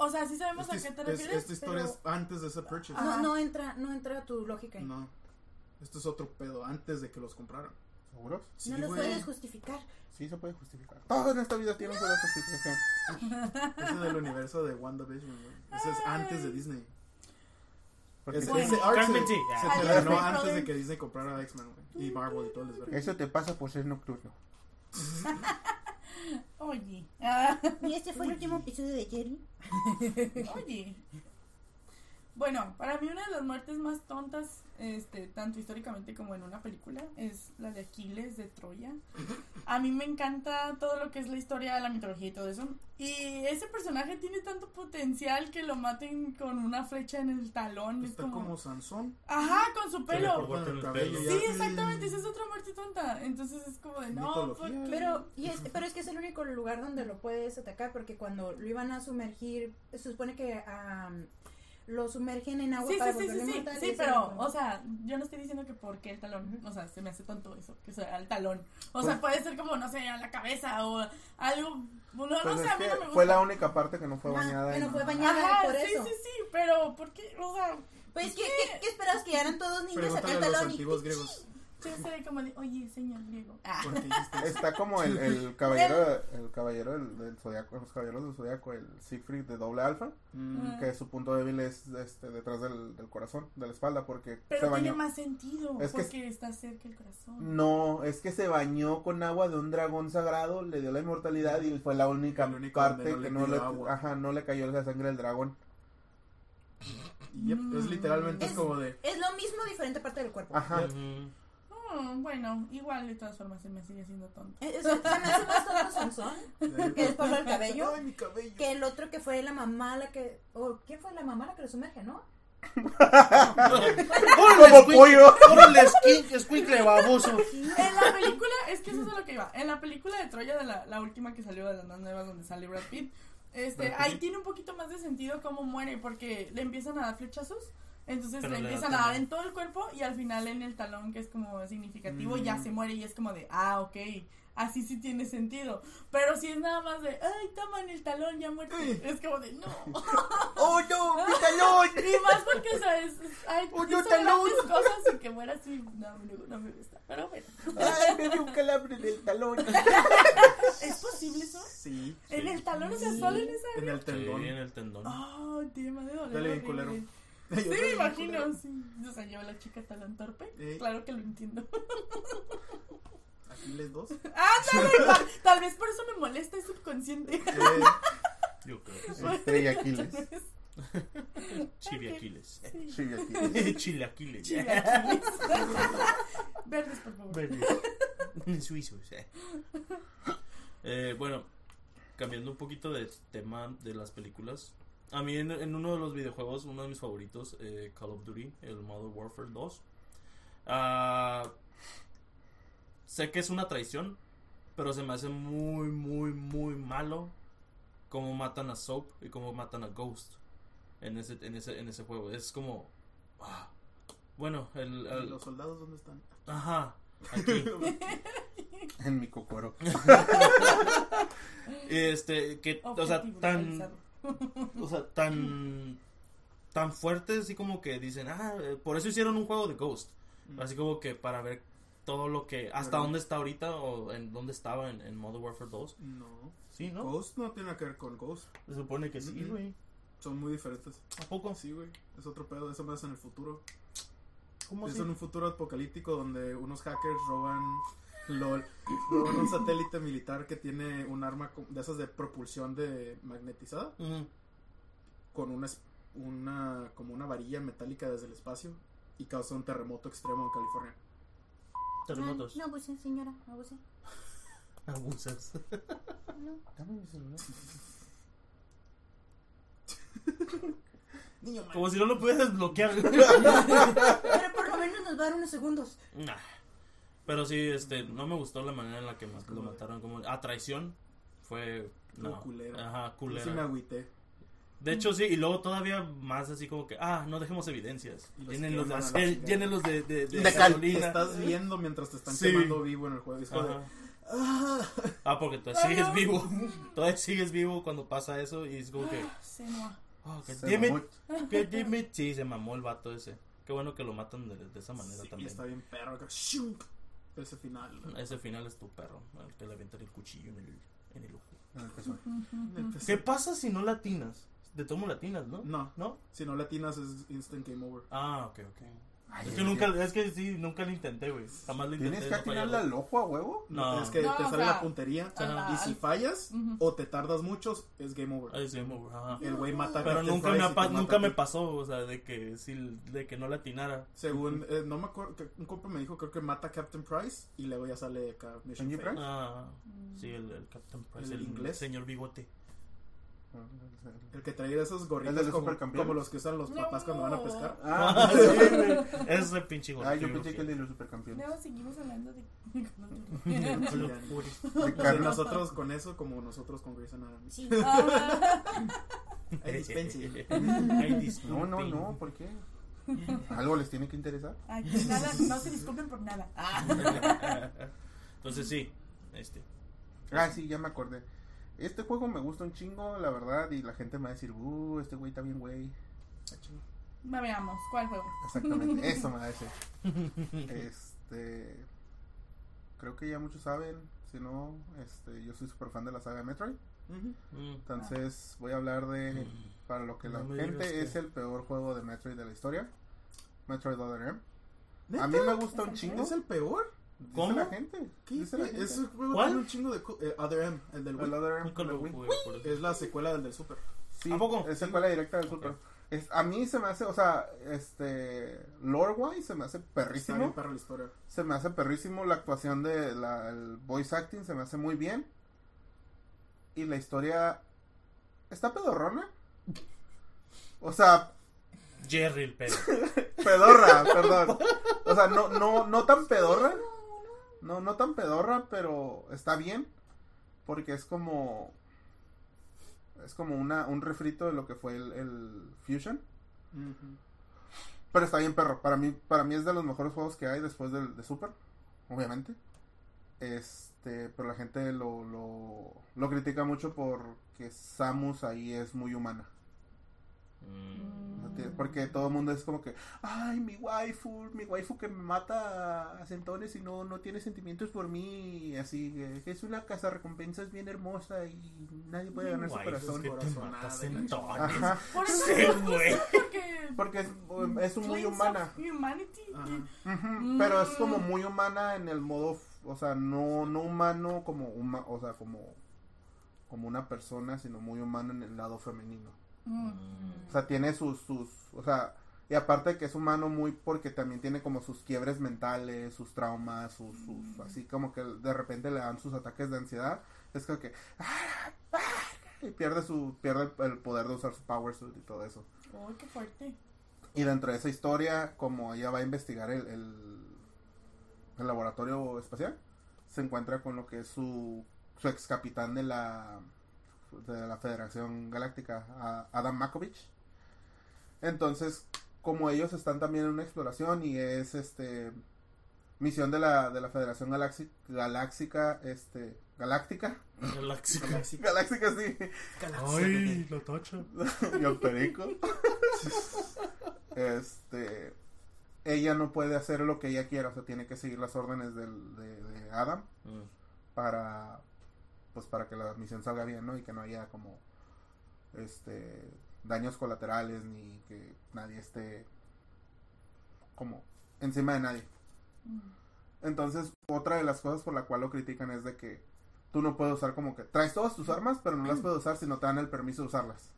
O sea, sí sabemos Esta, a qué te es- refieres. esta historia pero- es antes de ese purchase. No, no entra, no entra tu lógica ahí. No. Esto es otro pedo, antes de que los compraran. ¿Seguros? Sí, no lo güey. puedes justificar. Sí, se puede justificar. Todo en esta vida tiene una justificación. Ese es del universo de WandaVision, güey. Ese es antes de Disney. Porque Ese, Bueno. ese arc se, se terminó antes de que Disney comprara a X-Men, güey. Y Marvel y todo eso te pasa por ser nocturno. Oye. Ah, Y este fue el último episodio de Jerry. oye. Bueno, para mí una de las muertes más tontas, este, tanto históricamente como en una película, es la de Aquiles de Troya. A mí me encanta todo lo que es la historia, la mitología y todo eso. Y ese personaje tiene tanto potencial que lo maten con una flecha en el talón. Es Está como... como Sansón. Ajá, con su pelo. Sí, exactamente, esa es otra muerte tonta. Entonces es como de no, Mitología. ¿por qué? Pero, y es, pero es que es el único lugar donde lo puedes atacar porque cuando lo iban a sumergir, se supone que am, lo sumergen en agua Sí, para sí, sí, sí, sí, sí, pero, o sea, yo no estoy diciendo que porque el talón, o sea, se me hace tonto eso, que sea el talón. O Pues- sea, puede ser como, no sé, a la cabeza o algo, no, no Pues sé, a mí no me gusta. fue la única parte que no fue Ah, bañada. que no fue bañada. Ajá, por sí, eso. sí, sí, pero, ¿por qué? O sea, Pues, ¿qué, qué, qué esperabas que eran todos niños acá el a los talón y antiguos griegos. Yo como de, oye, señor griego. Ah. Está como el, el caballero, el caballero del, del zodiaco, los caballeros del zodiaco, el Siegfried de doble alfa, Mm, que su punto débil es este, detrás del, del corazón, de la espalda, porque se Pero tiene más sentido, Es que- porque está cerca el corazón. No, es que se bañó con agua de un dragón sagrado, le dio la inmortalidad y fue la única parte no que no le, cayó agua. ajá, no le cayó la sangre del dragón. es literalmente es Es- como de. Es lo mismo, diferente parte del cuerpo. Ajá. Mm, bueno, igual de todas formas se me sigue siendo tonto. Eh, o sea, se me hace más tonto Sansón que el palo del cabello Ay, mi cabello. que el otro que fue la mamá la que o quién fue la mamá la que lo sumerge no ¡Como pollo! ¡Órale, esquin- escuincle baboso! En la película, es que eso es a lo que iba. En la película de Troya, de la, la última que salió de las más nuevas, donde sale Brad Pitt, este, Brad ahí Pitt. tiene un poquito más de sentido cómo muere, porque le empiezan a dar flechazos. Entonces Pero le empiezan a dar en todo el cuerpo y al final en el talón, que es como significativo, Mm. ya se muere y es como de, ah, ok, así sí tiene sentido. Pero si es nada más de, ay, toma en el talón, ya muerte, Ay. es como de, no. ¡Oh, no! ¡Mi talón! Y más porque, ¿sabes? Hay Oh, no, talón. cosas y que muera así, no, no, no me gusta. Pero bueno, ¡Ay, me dio un calambre en el talón! ¿es posible eso? Sí. En Sí. el talón, o sea, solo en esa En el Sí, tendón. en el tendón. Oh, tema de doler. Dale bien culero. Sí, me imagino, sí. O sea, yo la chica talón torpe. Eh. Claro que lo entiendo. Aquí les dos. Ándale, tal, tal vez por eso me molesta, es subconsciente. Eh, Yo creo que sí. Estrella Aquiles. Chibi Aquiles. Sí. Sí, Aquiles. Chile Aquiles. Chilaquiles. Verdes, por favor. Verdes. Suizos. eh. Eh, bueno, cambiando un poquito de tema de las películas. A mí en, en uno de los videojuegos, uno de mis favoritos, eh, Call of Duty, el Modern Warfare 2. ah, sé que es una traición, pero se me hace muy, muy, muy malo cómo matan a Soap y cómo matan a Ghost en ese, en ese, en ese juego. Es como... ah, bueno, el... ¿y el- ¿Los soldados dónde están? ajá, aquí. En mi cocoro. Este, que, o sea, tan. O sea, tan, tan fuertes, así como que dicen, ah, eh, por eso hicieron un juego de Ghost. Mm. Así como que para ver todo lo que, hasta Pero- dónde está ahorita o en dónde estaba en, en Modern Warfare 2. No. Sí, ¿no? Ghost no tiene que ver con Ghost. Se supone que sí, güey. Son muy diferentes. ¿A poco? Sí, güey. Es otro pedo. Eso más en el futuro. ¿Cómo es así? en un futuro apocalíptico donde unos hackers roban. LOL. Roban un satélite militar que tiene un arma de esas de propulsión de magnetizada. Con una, es- una. como una varilla metálica desde el espacio. Y causa un terremoto extremo en California. Terremotos. no abuse señora no abuse Abusas. no. Dame mi celular. Niño Como si no lo pudieras desbloquear. pero por lo menos nos va a dar unos segundos Nah. Pero sí, este, no me gustó la manera en la que ma- lo mataron. Como a traición. Fue. No. Culera. Ajá, culera. sí me agüité. De hecho, sí, y luego todavía más así como que, ah, no dejemos evidencias. Llénenlos de, acel- llénenlos de, de, de De. Estás viendo mientras te están Sí. quemando vivo en el juego. Ajá. Ah, porque tú Ah, sigues no. vivo. Todavía sigues vivo cuando pasa eso y es como que. Sí, no. Oh, que Se dime. mamó. Que dime. Sí, se mamó el vato ese. Qué bueno que lo matan de, de esa manera Sí, también. está bien perro. acá, shunk, Ese final. Ese final es tu perro, el que le avientan el cuchillo en el, en el ojo. En el pezón. Empecé- ¿Qué pasa si no latinas? De tomo latinas, ¿no? No, ¿No? si no latinas es instant game over. Ah, ok, ok. Ay, Es que nunca, es que sí, nunca lo intenté, güey. Jamás lo intenté. ¿Tienes que atinarle al ojo a huevo? No. Es que No, te o sale sea, la puntería. Ajá. Y si fallas o te tardas mucho, es game over. Es game over, ajá. El güey mata a Pero Captain nunca me, pa- nunca me pasó, o sea, de que, sí, de que no latinara. Según, eh, no me acuerdo, un compa me dijo, creo que mata a Captain Price y luego ya sale acá Mission ¿Benji Failed. Price? Ah, sí, el, el Captain Price, ¿El el, inglés? señor bigote. El que traía esos ¿El gorritos como, como los que usan los papás cuando van a pescar. Ah, sí. Ese pinche ah, gordillo. yo pensé que el de los supercampeones. Seguimos hablando de. Nosotros con eso como nosotros con Grey's Anatomy. Sí. Ah, Ay, dispense. Ay, No, no, no, ¿por qué? ¿Algo les tiene que interesar? ay, que nada, no se disculpen por nada. Ah. Entonces sí, este. Ah, sí, ya me acordé. Este juego me gusta un chingo, la verdad, y la gente me va a decir, uh, este güey está bien, güey. Va, veamos, ¿cuál juego? Exactamente, eso me va a decir. Este. Creo que ya muchos saben, si no, este, yo soy súper fan de la saga de Metroid. Mm. Entonces voy a hablar de, para lo que la No gente que- es el peor juego de Metroid de la historia. Metroid Other M. ¿Neta? A mí me gusta ¿Es un chingo. ¿Es el peor? Dice ¿Cómo? la gente. ¿Qué? Dice la gente. Ese juego ¿Cuál? tiene un chingo de... eh, Other M, el del El Wii. Other M Nunca lo de Wii. jugué, por eso. Es la secuela del del Super. Sí, ¿A poco? Es secuela directa del Super. Es, a mí se me hace, o sea, este, lore wise se me hace Está bien perrísimo. para la historia. Se me hace perrísimo la actuación de la, el voice acting, se me hace muy bien. Y la historia está pedorrona. O sea, Jerry el pedo. pedorra, perdón. O sea, no, no, no tan pedorra. No, no tan pedorra, pero está bien. Porque es como. Es como una, un refrito de lo que fue el, el Fusion. Pero está bien, perro. Para mí, para mí es de los mejores juegos que hay después del de Super, obviamente. Este, pero la gente lo, lo, lo critica mucho porque Samus ahí es muy humana. Mm. No tiene- Porque todo el mundo es como que, ay, mi waifu, mi waifu que me mata a centones y no, no tiene sentimientos por mí. Así que es una casa recompensas bien hermosa y nadie puede ganar su Guay, corazón. es que te. Ajá. Por eso Sí, gusta güey. porque. Porque es, es muy humana. Humanity. Ujú, Pero es como Mm. muy humana en el modo, o sea, no, no humano como huma, o sea, como, como una persona, sino muy humano en el lado femenino. Mm. O sea, tiene sus, sus, o sea, y aparte que es humano muy porque también tiene como sus quiebres mentales, sus traumas, sus, sus, así como que de repente le dan sus ataques de ansiedad. Es como que, "Ah, ah", y pierde su, pierde el, el poder de usar su power suit y todo eso. Oh, qué fuerte. Y dentro de esa historia, como ella va a investigar el, el, el laboratorio espacial, se encuentra con lo que es su, su ex capitán de la, de la Federación Galáctica, a- Adam Makovich. Entonces, como ellos están también en una exploración y es este misión de la, de la Federación Galaxi- Galáxica, este, Galáctica. Galáxico. Galáctica sí, Ay, la tacha. y el perico. este. Ella no puede hacer lo que ella quiera, o sea, tiene que seguir las órdenes del, de, de Adam Mm. para. Pues para que la misión salga bien, ¿no? Y que no haya como. Este. Daños colaterales ni que nadie esté. Como. Encima de nadie. Mm. Entonces, otra de las cosas por la cual lo critican es de que tú no puedes usar como que traes todas tus armas, pero no las puedes usar si no te dan el permiso de usarlas.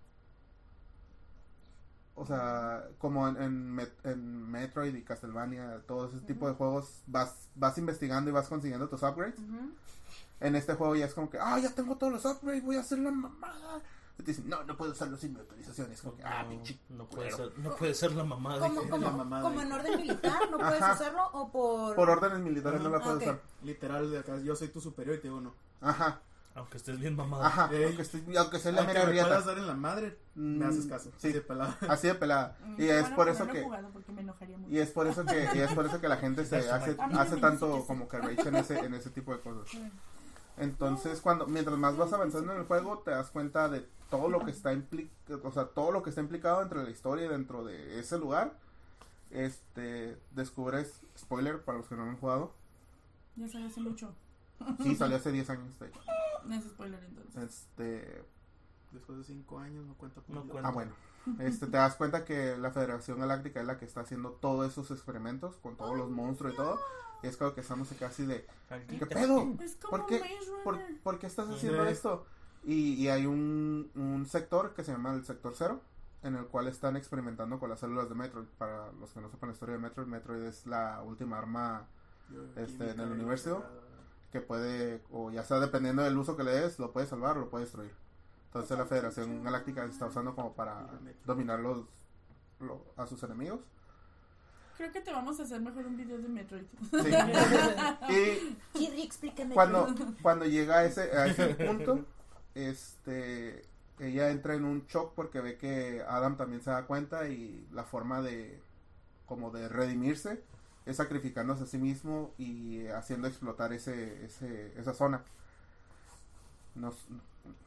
O sea, como en, en, Met- en Metroid y Castlevania, todo ese tipo de juegos, vas, vas investigando y vas consiguiendo tus upgrades. En este juego ya es como que, ah, ya tengo todos los upgrades, voy a hacer la mamada. Y te dicen, no, no puedo usarlo sin mi autorización. Y es como que, ah, No, pinche. no puede ser, no puede ser la mamá de Como, como, la mamada como en orden militar, no puedes Ajá. usarlo o por... Por órdenes militares Ajá. no la puedes Ok. usar. Literal, de acá, yo soy tu superior y te digo no. Ajá, Aunque estés bien mamada. ajá. Ey. Aunque, esté- aunque sea la Aunque mera me riata. puedas dar en la madre, me Mm, haces caso. sí. Así de pelada. Así de pelada. Mm, Y es por eso que. jugado porque me enojaría mucho. Y es por eso que, y es por eso que la gente se hace, hace tanto como que rage en ese, en ese tipo de cosas. Entonces, cuando mientras más vas avanzando en el juego, te das cuenta de todo lo que está implicado, o sea, todo lo que está implicado entre la historia y dentro de ese lugar. Este, descubres, spoiler para los que no lo han jugado, Ya salió hace mucho. sí, salió hace 10 años, de hecho. No es spoiler entonces. Este, Después de cinco años no cuenta por No cuenta. ah, bueno. Este, te das cuenta que la Federación Galáctica es la que está haciendo todos esos experimentos con todos los monstruos y todo. Y es como que estamos casi de, ¿qué pedo? Es como ¿Por qué, Maze por, Runner. por qué estás Sí. haciendo esto? Y, y hay un, un sector que se llama el sector cero, en el cual están experimentando con las células de Metroid. Para los que no sepan la historia de Metroid, Metroid es la última arma Yo, Este, en el universo. que puede, o ya sea dependiendo del uso que le des, lo puede salvar o lo puede destruir. Entonces la Federación Galáctica se está usando como para dominar los, lo- a sus enemigos. Creo que te vamos a hacer mejor un video de Metroid. Sí. y explícame. cuando, cuando llega a ese, a ese punto, este, ella entra en un shock porque ve que Adam también se da cuenta y la forma de, como de redimirse es sacrificándose a sí mismo y haciendo explotar ese, ese, esa zona. No,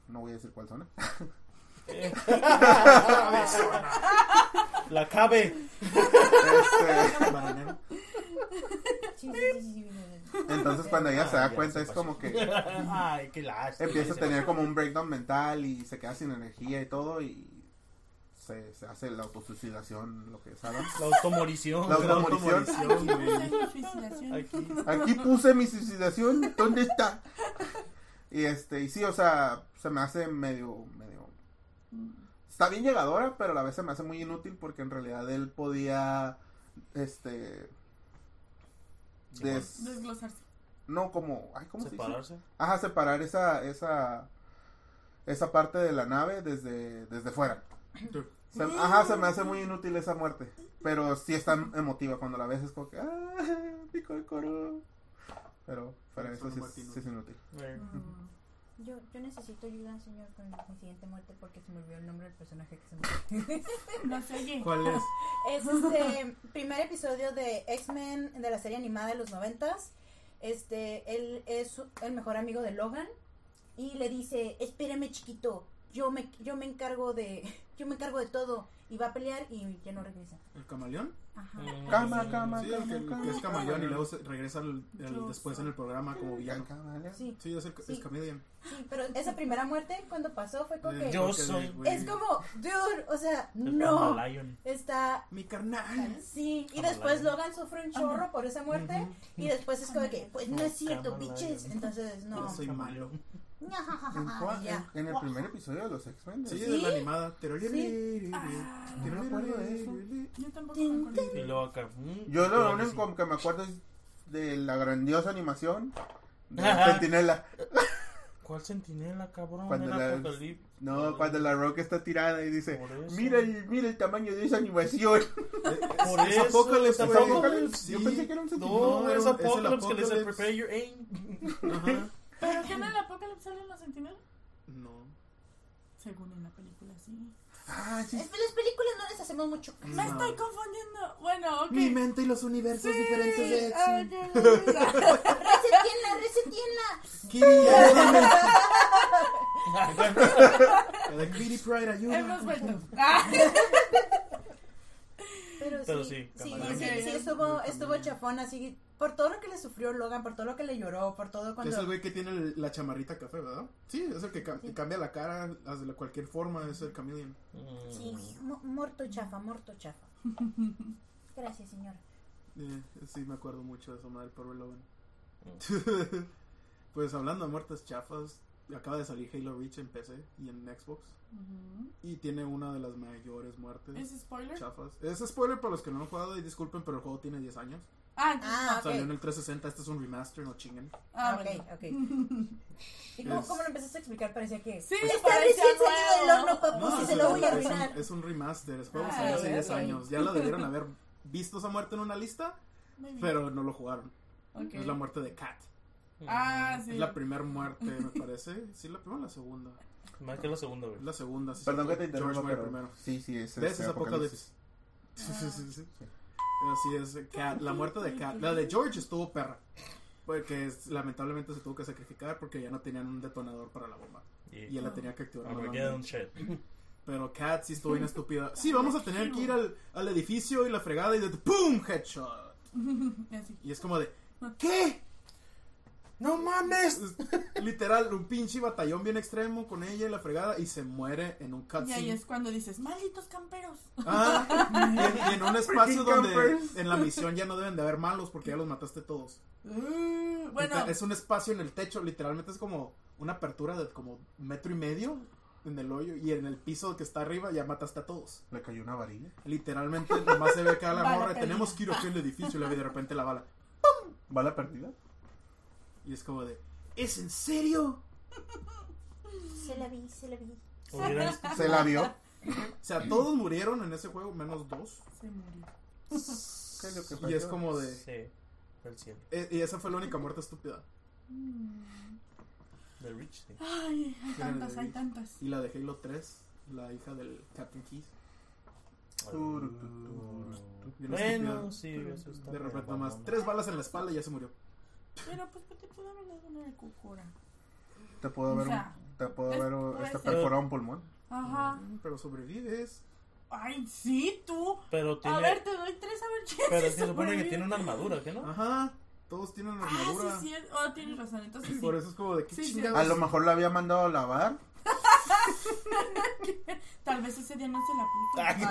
no voy a decir cuál zona. La cabe. Este, entonces cuando ella se Ah, da ya cuenta es como que Ay, qué lástima. empieza a tener como un breakdown mental y se queda sin energía y todo y se, se hace la autosuicidación, lo que es. La automorición. La automorición. Aquí. Aquí puse mi suicidación, ¿dónde está? Y este, y sí, o sea, se me hace medio, está bien llegadora, pero a la vez se me hace muy inútil porque en realidad él podía, este, des- Desglosarse. no como, ay, ¿cómo se dice? Separarse. Ajá, separar esa, esa, esa parte de la nave desde, desde fuera. Se- ajá, se me hace muy inútil esa muerte. Pero sí está emotiva cuando la ves, es como que, ah, pico el coro. Pero Fue eso sí, es- sí es inútil. Yo, yo necesito ayuda, señor, con mi siguiente muerte porque se me olvidó el nombre del personaje que se me No se oye. ¿Cuál es? Es este primer episodio de X-Men de la serie animada de los noventas. Este, él es el mejor amigo de Logan y le dice, espérame chiquito, yo me, yo me encargo de, yo me encargo de todo y va a pelear y ya no regresa. ¿El camaleón? Ajá. mm, Cama, cama, Sí, el que es cama, camaleón y luego se- regresa el- después en el programa como villano. Sí, Sí, es el Sí. es sí, pero esa primera muerte cuando pasó fue como Eh, que Yo soy- güey, es como, dude, o sea, el no, Lion. está Mi carnal. Sí, y después Logan sufre un chorro por esa muerte y después es como que, pues no es cierto, bitches. Entonces, no. Yo soy malo. ¿En, cuál- Ya. en- en el primer episodio de los X-Men. Sí, Sí. de la animada. Ah, no me acuerdo de eso. yo tampoco me acuerdo. Y luego acá. mm, Yo lo único sí. que me acuerdo es de la grandiosa animación de Sentinela. ¿Cuál sentinela, cabrón? Cuando la- No, cuando la Roca está tirada y dice, Por mira el, mira el tamaño de esa animación. Por Es eso, Apocalypse, es. Apocalypse. Yo pensé que era un No, Sentinela. es es Apocalypse que le dice prepare your aim. Ajá. ¿Pero qué en el apocalipsis salen los sentinelas? No. Según en la película, sí. Ah, sí. Es- Las películas no les hacemos mucho caso. Me estoy confundiendo. Bueno, ok. Mi mente y los universos Sí. diferentes de X-Men. ok, ok. Resetienla, resetienla. Kitty, ayúdame. La Kitty Pride, ayuda. Hemos vuelto. Pero, Pero sí, sí, sí, sí, sí, estuvo, estuvo chafón así. Por todo lo que le sufrió Logan, por todo lo que le lloró, por todo Es cuando. el güey que tiene el- la chamarrita café, ¿verdad? Sí, es el que ca- Sí. cambia la cara de cualquier forma, es el chameleon. Mm. Sí, mo- morto chafa, morto chafa. Gracias, señor. Eh, sí, me acuerdo mucho de eso, madre, pobre Logan. pues hablando de muertes chafas, acaba de salir Halo Reach en PC y en Xbox. Y tiene una de las mayores muertes ¿Es spoiler? chafas. Es spoiler para los que no lo han jugado y disculpen, pero el juego tiene 10 años. Ah, Ah, ok. Salió en el 360, este es un remaster, no chinguen. Ah, ok, bueno. ok. ¿Y cómo, Es- cómo lo empezaste a explicar? Parecía que. Sí, Está parecía recién salido del horno, papu, No, si es, se lo voy a es un, arruinar. es un remaster, el juego Ah, salió hace ok, 10 ok. años. Ya lo debieron haber visto esa muerte en una lista, pero no lo jugaron. Ok. Es la muerte de Kat. Ah, sí. Es la primera muerte, me parece. Sí, la primera o la segunda. Más que la segunda, güey. La segunda. sí, Perdón sí, que te George interrumpa, muere pero primero. sí, sí, es, ¿Ves? este, Es Apocalipsis. Apocalipsis. Sí, sí, sí, sí. Así es, Kat, la muerte de Kat. La de George estuvo perra. Porque es- lamentablemente se tuvo que sacrificar porque ya no tenían un detonador para la bomba. Y él la tenía que activar. Pero Kat sí estuvo bien estúpida. Sí, vamos a tener que ir al, al edificio y la fregada y de ¡pum! Headshot. Y es como de ¿Qué? ¡No mames! Literal, un pinche batallón bien extremo con ella y la fregada y se muere en un Y ahí cutscene. es cuando dices, malditos camperos. Ah, y, en, y en un espacio donde campers. en la misión ya no deben de haber malos porque ya los mataste todos. Uh, bueno, es un espacio en el techo, literalmente es como una apertura de como metro y medio en el hoyo y en el piso que está arriba ya mataste a todos. Le cayó una varilla. Literalmente nomás se ve acá la morra, perdida. tenemos que ir aquí al edificio y luego de repente la bala. ¿Bala perdida? Y es como de, ¿es en serio? Se la vi, se la vi. Se la vio. O sea, todos murieron en ese juego, menos dos. se murió. ¿Qué es lo que Y es como de... Sí, fue el cielo. e- Y esa fue la única muerte estúpida. The Rich, sí. Ay, hay tantas, de- hay tantas. Y la de Halo 3, la hija del Captain Keys. Bueno, sí, eso está. De repente nomás, tres balas en la espalda y ya se murió. Pero pues te pudo haber dado una de cocora. Te puedo O ver, sea, un- te puedo puede este perforado un pulmón. Ajá. Mm, Pero sobrevives. Ay, sí, tú. Pero tiene. A ver, te doy tres a ver quién pero se supone que tiene una armadura, ¿qué no? Ajá, todos tienen Ah, armadura. sí, sí. Oh, tienes razón. Entonces sí. Por eso es como de qué Sí, sí. chingados. A lo mejor la había mandado a lavar. Tal vez ese día no se la Ah, puso.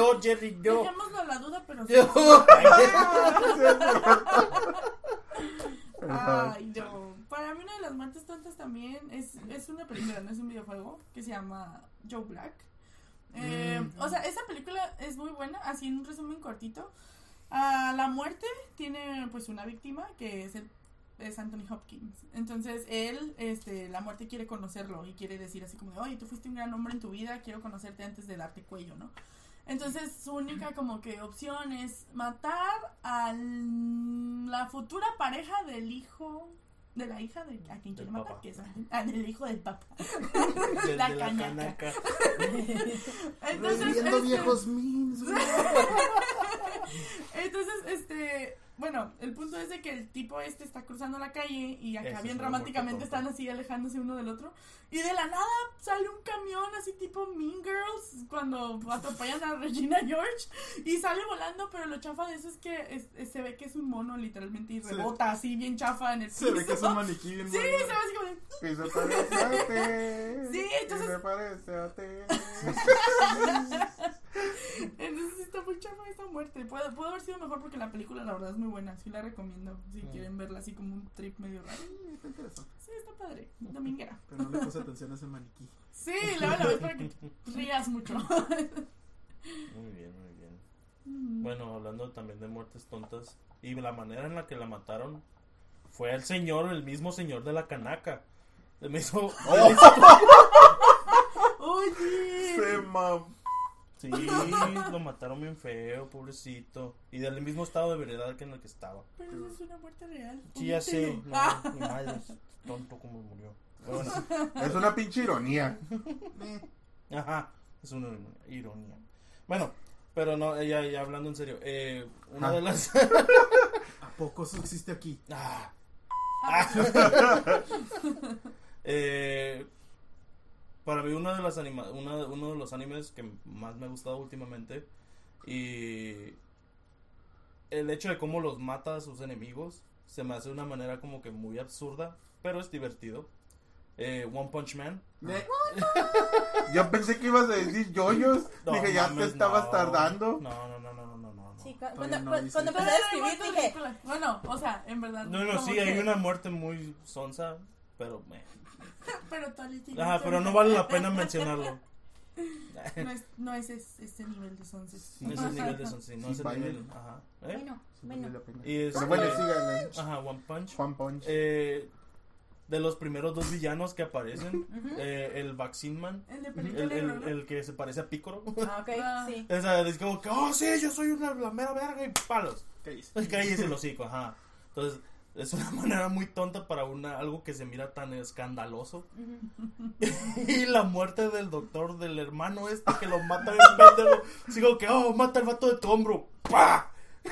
no, Jerry, no. Dejémoslo a la duda, pero sí. Ay, no. Para mí una de las muertes tontas también es, es una película, no es un videojuego, que se llama Joe Black. Eh, Mm. O sea, esa película es muy buena, así en un resumen cortito. La muerte tiene pues una víctima que es el es Anthony Hopkins. Entonces él, este, la muerte quiere conocerlo y quiere decir así como de, oye, tú fuiste un gran hombre en tu vida, quiero conocerte antes de darte cuello, ¿no? Entonces su única como que opción es matar a la futura pareja del hijo, de la hija de a quien quiere matar, que es ah, del hijo del papá. De- La de cañaca. canaca. Entonces, este, viejos memes, güey. Entonces, este, bueno, el punto es de que el tipo este está cruzando la calle y acá Esa bien es románticamente están así alejándose uno del otro y de la nada sale un camión así tipo Mean Girls cuando atropellan a Regina George y sale volando, pero lo chafa de eso es que es- es- se ve que es un mono literalmente y rebota así bien chafa en el Se ve que es piso. un maniquí bien Sí, se ve así como parece a ti. Sí, entonces- Y se parece a ti. Entonces está muy chafa esta muerte. Puede, pudo haber sido mejor porque la película la verdad es muy buena. Sí la recomiendo. Si quieren verla así como un trip medio raro. Sí, está interesante. Sí, está padre. Dominguera. Pero no le puse atención a ese maniquí. Sí, la ves para que rías mucho. Muy bien, muy bien. Mm. Bueno, hablando también de muertes tontas y la manera en la que la mataron fue el señor, el mismo señor de la canaca. Me hizo- Oye. Se mam. Sí, lo mataron bien feo, pobrecito. Y del mismo estado de veredad que en el que estaba. Pero eso es una muerte real. Sí, ya sé. No, Ah. mi madre es tonto como murió. Bueno, Es una pinche ironía. ajá, es una ironía. Bueno, pero no, ya, ya hablando en serio. Eh, una Ah. de las. ¿A poco eso existe aquí? Ah. Eh, para mí una de las anima una- uno de los animes que más me ha gustado últimamente y el hecho de cómo los mata a sus enemigos se me hace de una manera como que muy absurda pero es divertido Eh, One Punch Man Eh, Yo pensé que ibas a decir yoyos. No Dije, ya te mames, estabas no. tardando. no no no no no no Sí, cuando, no cuando empecé a escribir dije. Bueno, o sea, en verdad. no no sí que- hay una muerte muy sonsa pero meh. Pero sí, pero no vale la pena mencionarlo No es, no es ese, ese nivel de sonce. no es el nivel de sonsa no Sí, es el nivel ajá ¿Eh? bueno, bueno. Y este- Pero bueno, síganle. Ajá, One Punch. Juan Punch. Eh, de los primeros dos villanos que aparecen, eh, el Vaccine Man, El de el, el- el que se parece a Picoro. Ah, ok, Ah. sí. o sea, es como que, oh, sí, yo soy una, la mera verga y palos. ¿Qué dice? Cállese el hocico, ajá. Entonces, es una manera muy tonta para una, algo que se mira tan escandaloso. Y la muerte del doctor, del hermano este que lo mata bien pendejo. Como que, oh, mata el vato de tu hombro. ¡Pah!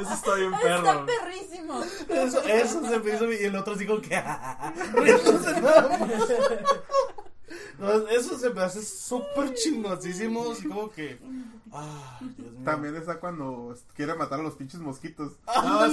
Eso está bien Está perro. perrísimo. Eso, eso se me hizo y el otro como que más. No, eso se me hace súper chingosísimo, así como que ah, Dios mío. También está cuando quiere matar a los pinches mosquitos. Ah.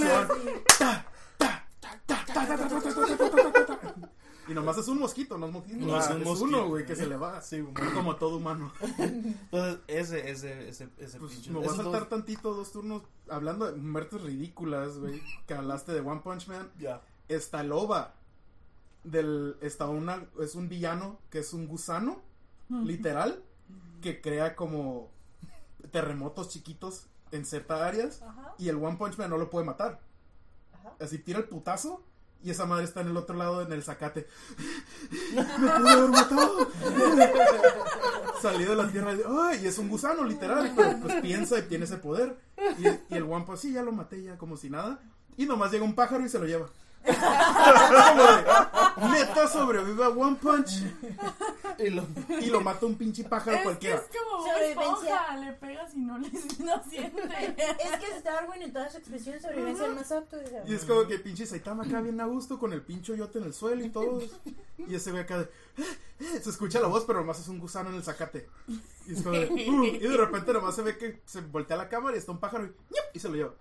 Y nomás es un mosquito, no es mosquito. No, es Ah, un es mosquito. uno, güey, que se le va. Sí, güey. Como todo humano. Entonces, ese, ese, ese, ese Pues pinche. me voy a saltar tantito dos turnos hablando de muertes ridículas, güey. Que hablaste de One Punch Man. Ya. Está Loba. Del, está una, es un villano que es un gusano, literal, que crea como terremotos chiquitos en ciertas áreas. Ajá, Y el One Punch Man no lo puede matar. ajá. Así tira el putazo y esa madre está en el otro lado en el zacate. ¡Me pudo haber matado! Salí de la tierra y, ¡ay! y es un gusano, literal. Pero pues piensa y tiene ese poder. Y, y el One Punch, sí, ya lo maté, ya como si nada. Y nomás llega un pájaro y se lo lleva. Como de, Neta sobrevive a One Punch Y lo- y lo mata un pinche pájaro Es que cualquiera. es como Sobrevivencia. le pegas y no, le, no siente. Es que es Darwin en toda su expresión sobrevivencia el más apto. Y es como que pinche Saitama acá bien a gusto con el pincho yote en el suelo y todo. Y ese güey acá de. Se escucha la voz, pero nomás es un gusano en el zacate. Y es como de. "Uh", y de repente nomás se ve que se voltea la cámara y está un pájaro. Y se lo lleva.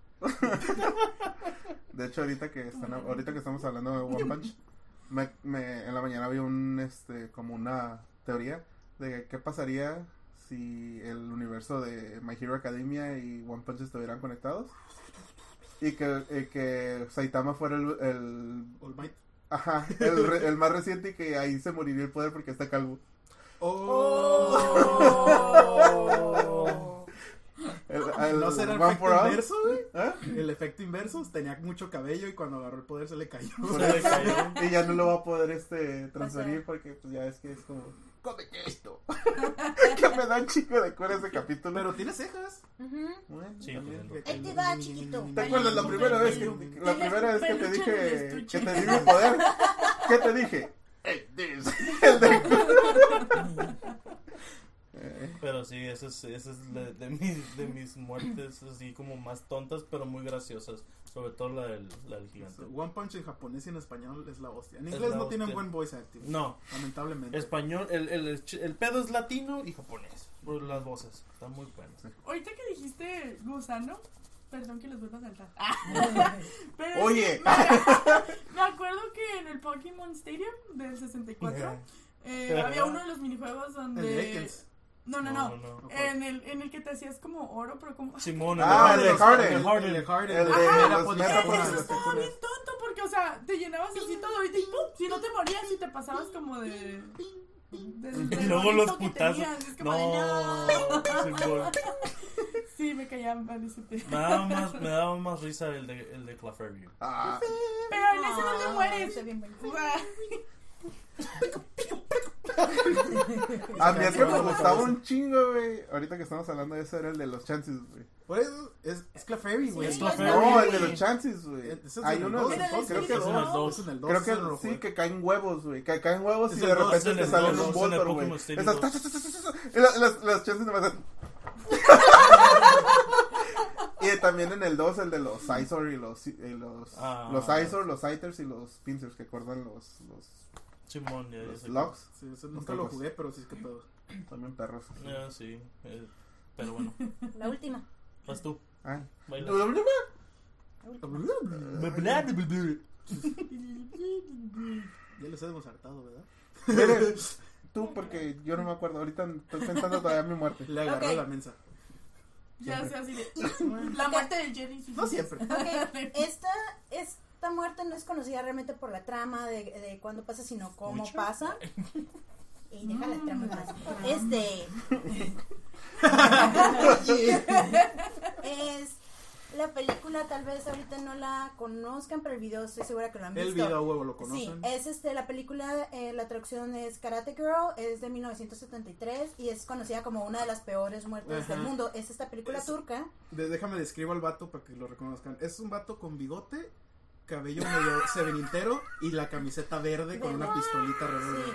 De hecho, ahorita que están, ahorita que estamos hablando de One Punch, me, me- en la mañana vi un, este, como una teoría de qué pasaría si el universo de My Hero Academia y One Punch estuvieran conectados y que, y que Saitama fuera el, el, All Might. ajá, el, re- el más reciente y que ahí se moriría el poder porque está calvo. Oh. ¿No será el efecto inverso, güey? ¿Eh? El efecto inverso. Tenía mucho cabello y cuando agarró el poder se le cayó. Por eso, y ya no lo va a poder este transferir porque pues ya es que es como cómete esto que me da un chico de cura ese capítulo Pero tiene cejas. Bueno, Sí, también. pues, Ahí te va, chiquito. ¿Te acuerdas la primera vez que la primera vez que te dije que te di mi poder? ¿Qué te dije? Hey, this. El de- Eh, Pero sí, esa es, esa es de, de, mis, de mis muertes así como más tontas, pero muy graciosas. Sobre todo la del, la del gigante. One Punch en japonés y en español es la hostia. En inglés no tienen buen voice acting. No, Lamentablemente. español, el, el, el, pedo es latino y japonés. Por las voces, están muy buenas. Ahorita que dijiste gusano, perdón que les vuelva a saltar. Pero Oye. me, me acuerdo que en el Pokémon Stadium del 64 eh, había uno de los minijuegos donde. No, no, no. No, no. En, el, en el que te hacías como oro, pero como. Simón, Ah, el el de de Harden. el de Harden. El de Harden. El de estaba bien tonto porque, o sea, te llenabas así todo y te- ¡pum! si no te morías y te pasabas como de. Y luego los putazos. como de, No, Simón. Sí, me caía mal ese tema. Me daba más, me daba más risa el de, el de Clefairy. ah, Pero en ese no te mueres. está bien bueno. Sea, a mí es que me gustaba un chingo, güey. Ahorita que estamos hablando de eso era el de los chances, güey. Por eso es, es Clefairy, güey. Sí, Es Clefairy. No, el de los chances, güey. Hay uno, creo que Espíritu Es en el dos. Creo que sí, jugué. que caen huevos, güey. Que caen huevos y de repente te salen un Voltor, güey. Esas- las, chances me hacen. y también en el 2 el de los Izor y los y los Ah. los Izor, los Iters y los Pincers que acordan los los, Simón, ya, los. Locks. Sí, ese nunca lo jugué, pero sí es que pedo. También perros. Ya, sí. eh, pero bueno, La última. vas tú. Ay. Baila. Ya les hemos hartado, ¿verdad? Mire, tú porque yo no me acuerdo. Ahorita estoy pensando todavía en mi muerte. Le agarró Ok. la mensa. ya sea así de. La muerte del Jerry. sí. No siempre. Ok, esta, esta muerte no es conocida realmente por la trama de, de cuándo pasa, sino cómo Mucho. pasa. Y deja la trama en paz. Este. es la película, tal vez ahorita no la conozcan, pero el video estoy segura que lo han visto. El video huevo lo Sí, conocen. es este, la película, eh, la traducción es Karate Girl, es de 1973 y es conocida como una de las peores muertes Ajá. del mundo. Es esta película Es- turca. De- déjame describo al vato para que lo reconozcan. Es un vato con bigote, cabello medio sevenintero y la camiseta verde con una pistolita Sí. revólver.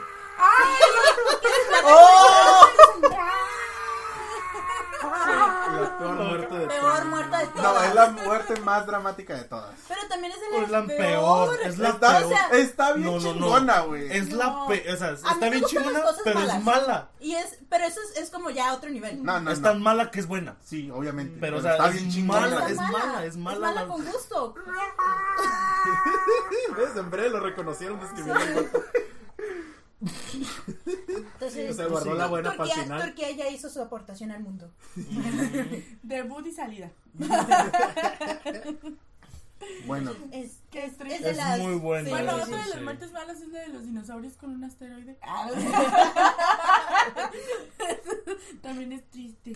La peor muerte de Peor todas. muerte de No, todas. es la muerte más dramática de todas. Pero también es de Es la peor, es la está, peor. está bien No, no, no. chingona, güey. Es la No. pe... O sea, A mí está bien chingona, pero malas. es mala. Y es, pero eso es, es como ya otro nivel. No, no, es no. tan mala que es buena. Sí, obviamente. Pero, o sea, está es bien chingona. mala, es mala, es mala la- con gusto. ¿Ves? En breve lo reconocieron vato. Entonces, O sea, guardó la buena para el Turquía, final. Turquía ya hizo su aportación al mundo. Debut y salida. Bueno, Es, Qué es, es de Es las, muy buena. sí, Bueno, sí, otra de sí, las sí. muertes malas es la de los dinosaurios con un asteroide. También es triste.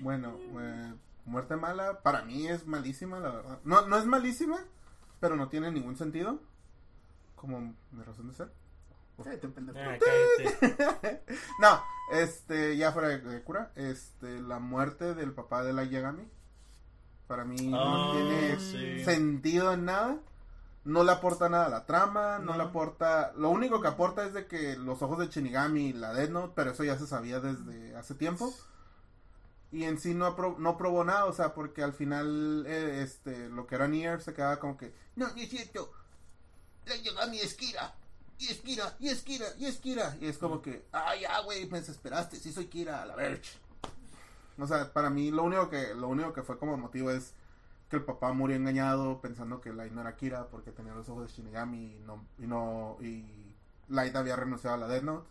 bueno, eh, muerte mala, para mí es malísima, la verdad. No, no es malísima, pero no tiene ningún sentido. Como de razón de ser. Cállate, pendejo. Ah, cállate. No, este, ya fuera de, cura, este, la muerte del papá de la Yagami. Para mí no Ah, tiene sí. sentido en nada. No le aporta nada a la trama, no, No. le aporta... Lo único que aporta es de que los ojos de Shinigami y la Death Note, pero eso ya se sabía desde hace tiempo. Y en sí no, apro- no probó nada, o sea, porque al final, eh, este, lo que era Nier se quedaba como que... No, no es cierto. La Yagami es Kira. Y es Kira, y es Kira, y es Kira. Y es como que, ah, ya, güey, me desesperaste, sí soy Kira, a la verge. O sea, para mí lo único que, lo único que fue como motivo es que el papá murió engañado pensando que Light no era Kira porque tenía los ojos de Shinigami y no, y no, y Light había renunciado a la Death Note.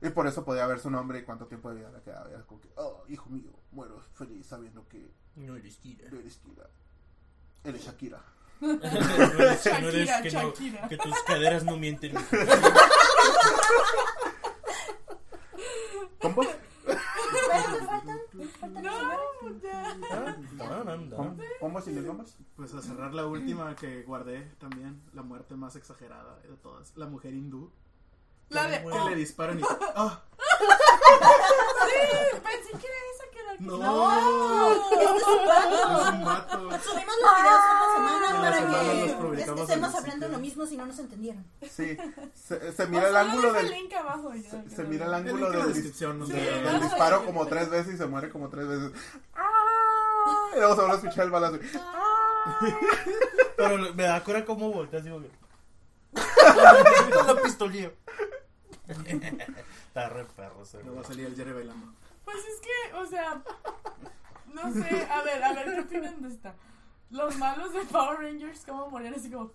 Y por eso podía ver su nombre y cuánto tiempo de vida le quedaba. Y era como que, oh, hijo mío, muero feliz sabiendo que No eres Kira. no eres Kira. Eres Shakira. No eres, no eres- Shakira, que, no- Shakira. que tus caderas no mienten. ¿Combo? Pero te faltan, te faltan los No, ya. No, no, no. ¿Com- ¿Combos y combos? Pues a cerrar la última que guardé también, la muerte más exagerada de todas, la mujer hindú. La de. Que oh, le disparan y... ¡Ah! sí, pensé que que. ¡No! Este es un vato. Es un vato. Subimos los videos una semana para semana los que publicamos estemos en el hablando sitio. lo mismo si no nos entendieron. Sí. Se, mira el ángulo del... link abajo. Se, mira el ángulo link en la del, descripción. Donde- del disparo como tres veces y se muere como tres veces. ¡Ah! Y luego se vuelve a escuchar el balazo. Pero me da cura como volteas, digo que. Con la pistolilla. Está re perro, ese, güey. va a salir el Jerry bailando. Pues es que, o sea. No sé, a ver, a ver, ¿qué opinan de esta? Los malos de Power Rangers, ¿cómo morían así como.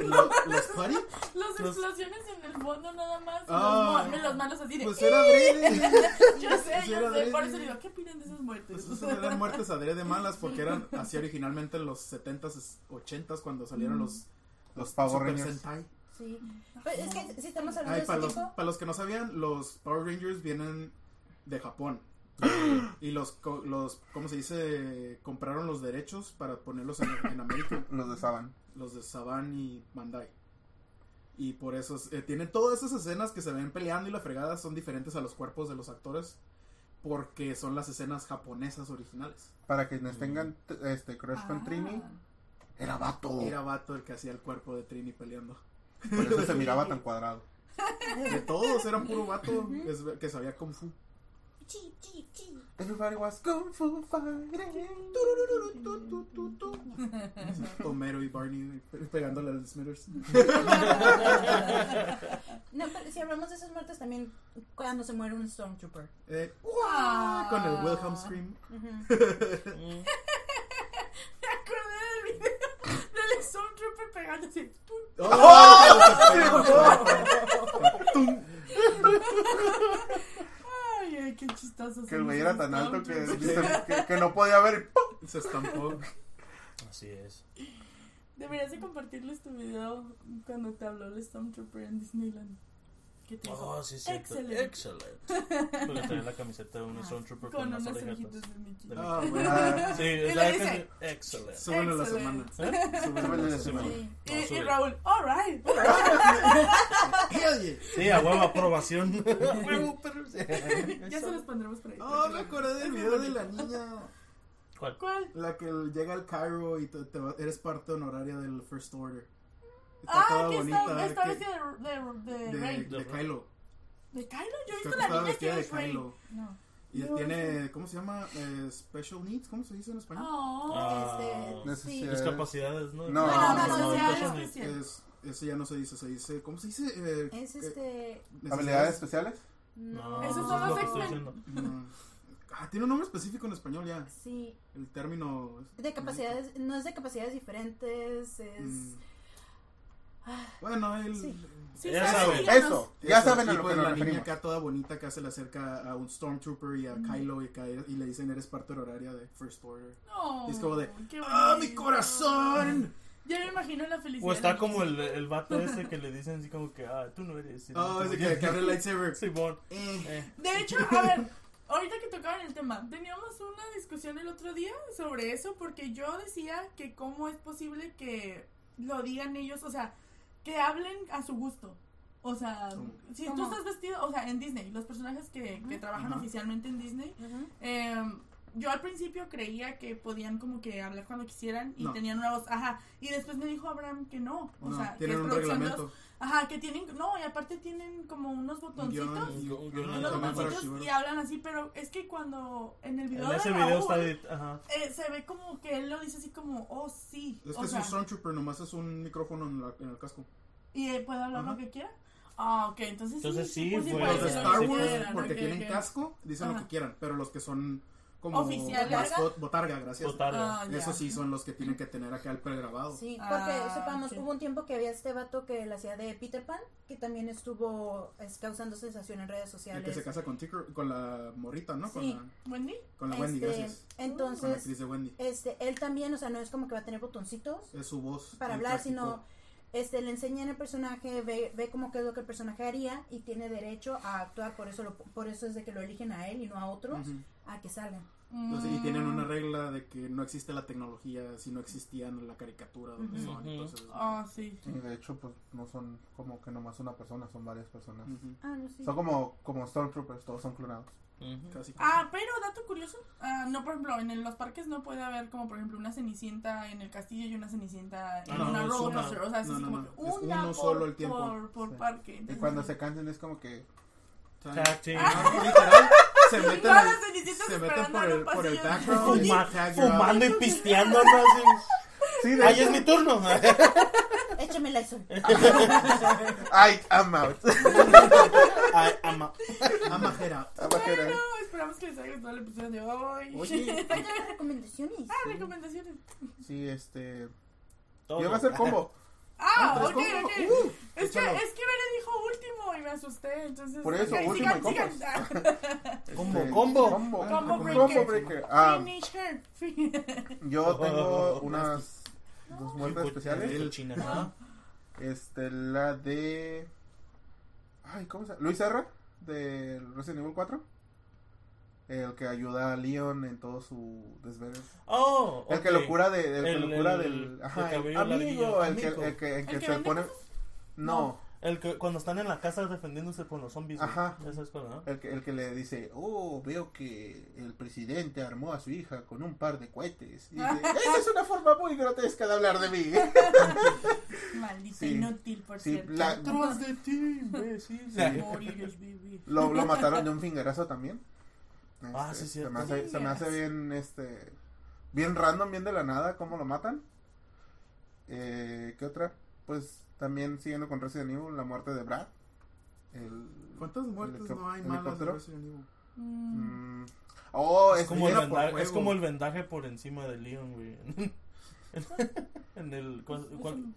¿Lo- ¿Los party? Las Los- explosiones en el fondo nada más. Ah. los, los malos así de. Pues era adrede. yo sé, pues yo sé. Por adrede. eso digo, ¿qué opinan de esas muertes? Pues esas eran muertes adrede malas porque eran así originalmente en los 70s, 80s cuando salieron los, Los Power Super Rangers. Sentai. Sí. Pues es que si estamos hablando Ay, de para, ese los, tipo, para los que no sabían, los Power Rangers vienen de Japón. Y los, co- los, ¿cómo se dice? Compraron los derechos para ponerlos en, en América. Los de Saban. Los de Saban y Bandai. Y por eso eh, tienen todas esas escenas que se ven peleando y la fregada son diferentes a los cuerpos de los actores. Porque son las escenas japonesas originales. Para quienes tengan t- este crush con Ah. Trini, era vato. Era Vato el que hacía el cuerpo de Trini peleando. Por eso se miraba tan cuadrado. De todos, eran puro vato que sabía Kung Fu. Chi, chi, chi. Everybody was kung fu fighting. Homero y Barney pegándole a los Smithers. No, pero si hablamos de esas muertes también cuando se muere un Stormtrooper. Eh, con el Wilhelm Scream. Me acordé del video del Stormtrooper pegándose. ¡Tum! Qué chistoso. Que el güey era tan alto que, que no podía ver. y ¡pum! Se estampó. Así es. Deberías de compartirles tu video cuando te habló el Stormtrooper en Disneyland. ¿Qué te? Oh, sí, sí. Excelente. Excelente. Porque traía la camiseta de un Stormtrooper con, Con unas orejitas de Ah, Mickey. bueno. Ah, Sí, es la dice-. Excelente. Súbele la semana. ¿Eh? Súbele la semana. Sí. Y, No, y sube. Raúl, alright. Yeah. Sí, a huevo, aprobación. Ya se los pondremos por ahí. Oh, me acordé del video de la niña. ¿Cuál? ¿Cuál? La que llega al Cairo y te, te va- eres parte honoraria del First Order. Está Ah, toda que bonita. está, vestida de, de, de, de, Rey. de Kylo. ¿De Kylo? Yo he visto la niña que de es Rey. Kylo. No. Y No, tiene, ¿cómo se llama? Eh, special needs, ¿cómo se dice en español? Oh. Ah, Este, sí. Discapacidades, ¿no? No, no, no, no, no, no. especiales. Es, ese ya no se dice, se dice, ¿cómo se dice? Eh, Es eh, este. ¿Habilidades especiales? No. Esos eso son es los lo que estoy X-Men. Ah, tiene un nombre específico en español ya. Sí. El término. De capacidades. No es de capacidades diferentes. Es. Mm. Bueno, él. Sí. Sí, Ya saben, villanos. Eso, ya Eso, saben a y lo pues que nos la niña referimos. acá toda bonita acá se le acerca a un Stormtrooper y a Kylo y, cae- y le dicen eres parte horaria de First Order. No, Y es como de, ¡Ah, mi corazón! Ya me imagino la felicidad. O está como el, el vato ese que le dicen así como que, ah, tú no eres. Oh, ese que, que abre el lightsaber. Simón. Eh. Eh. De hecho, a ver, ahorita que tocaban el tema, teníamos una discusión el otro día sobre eso porque yo decía que cómo es posible que lo digan ellos, o sea, que hablen a su gusto. O sea, si ¿Cómo? tú estás vestido, o sea, en Disney, los personajes que, que trabajan Ajá. oficialmente en Disney, eh, yo al principio creía que podían como que hablar cuando quisieran y No. tenían una voz, ajá, y después me dijo Abraham que no, o No, sea, que es un producción de reglamento. Ajá, que tienen, no, y aparte tienen como unos botoncitos. unos botoncitos y hablan así, pero es que cuando en el video En de ese Raúl, video está. edit- Ajá. eh, se ve como que él lo dice así como, oh sí, Es o que es sea, un Stormtrooper, nomás es un micrófono en, la- en el casco. y eh, puede hablar Ajá. lo que quiera. Ah, ok, entonces, Entonces sí, pues fue- puede Los de Star lo Wars, porque ok, tienen ok. casco, dicen lo Ajá. que quieran, pero los que son como mascot- botarga, gracias. Botarga. Ah, ya. Esos sí son los que tienen que tener acá el pregrabado. Sí, porque Ah, sepamos, sí. hubo un tiempo que había este vato que la hacía de Peter Pan, que también estuvo es, causando sensación en redes El sociales. que se casa con, con la morrita, ¿no? Con Sí. la, Wendy, con la Wendy, Este, gracias. Con la Entonces, actriz de Wendy. este, él también, o sea, no es como que va a tener botoncitos Es su voz. para el hablar, práctico. sino este le enseñan el personaje, ve, ve como qué es lo que el personaje haría y tiene derecho a actuar, por eso lo, por eso es de que lo eligen a él y no a otros. A que salgan. Entonces, y Mm. tienen una regla de que no existe la tecnología si no existían la caricatura donde Ujú. son. Ujú. Entonces, Ah, sí. Y de hecho, pues no son como que nomás una persona, son varias personas. ujú. Ah, no, sí. Son como, como Stormtroopers, todos son clonados. Ujú. Casi. Ah, pero dato curioso, ah, no, por ejemplo, en el- los parques no puede haber como, por ejemplo, una cenicienta en el castillo y una cenicienta en Ah, no, una coaster, o sea, es No, no, como no, que es una uno por, solo el tiempo. por, por Sí. parque. Y Entonces, cuando se cansen es como que... Ah, literal, se meten, al- se por el, por el background. Fuma- fumando y pisteando, ¿no? Así. Sí, de Ay, es mi turno. Échame el sol. Ay, I'm out. Ay, ama. I'm out. I'm out. Bueno, esperamos que les haya gustado el episodio de hoy. Oye, recomendaciones. ah, recomendaciones. Sí, este... Todo. Yo iba a hacer combo. Ah, ok, ok. Uh, es, que, es que Bere dijo y me asusté, entonces... Por eso, último sigan, sigan. Combo, Este, combo. Combo, Combo combo breaker. breaker. Ah, Finish her. yo tengo unas dos muertes especiales. el china, ajá. Este, la de. Ay, ¿cómo se llama? Luis Serra, de Resident Evil 4. El que ayuda a Leon en todo su desvergue. Oh, El que lo cura, de, el que El- lo cura el- del. el Ajá, el amigo, el que, el que, el que ¿El que se pone. No, El que cuando están en la casa defendiéndose con los zombies. Ajá. Esa es cuando, ¿no? el que, el que le dice: Oh, veo que el presidente armó a su hija con un par de cohetes. Y dice: Esa es una forma muy grotesca de hablar de mí. Maldita Sí. inútil, por Sí, cierto. la- Atrás de ti, imbécil. Sí. Morirás. Lo, lo mataron de un fingerazo también. Ah, Este, sí, se cierto. me, hace, se me hace bien, este, bien random, bien de la nada cómo lo matan. Eh, ¿Qué otra? Pues también siguiendo con Resident Evil, la muerte de Brad. El, ¿Cuántas muertes no hay malas de. Resident Evil? Mm. Oh, Es es, como, el vendaje, es como el vendaje por encima de Leon, güey. en el. ¿cuál-.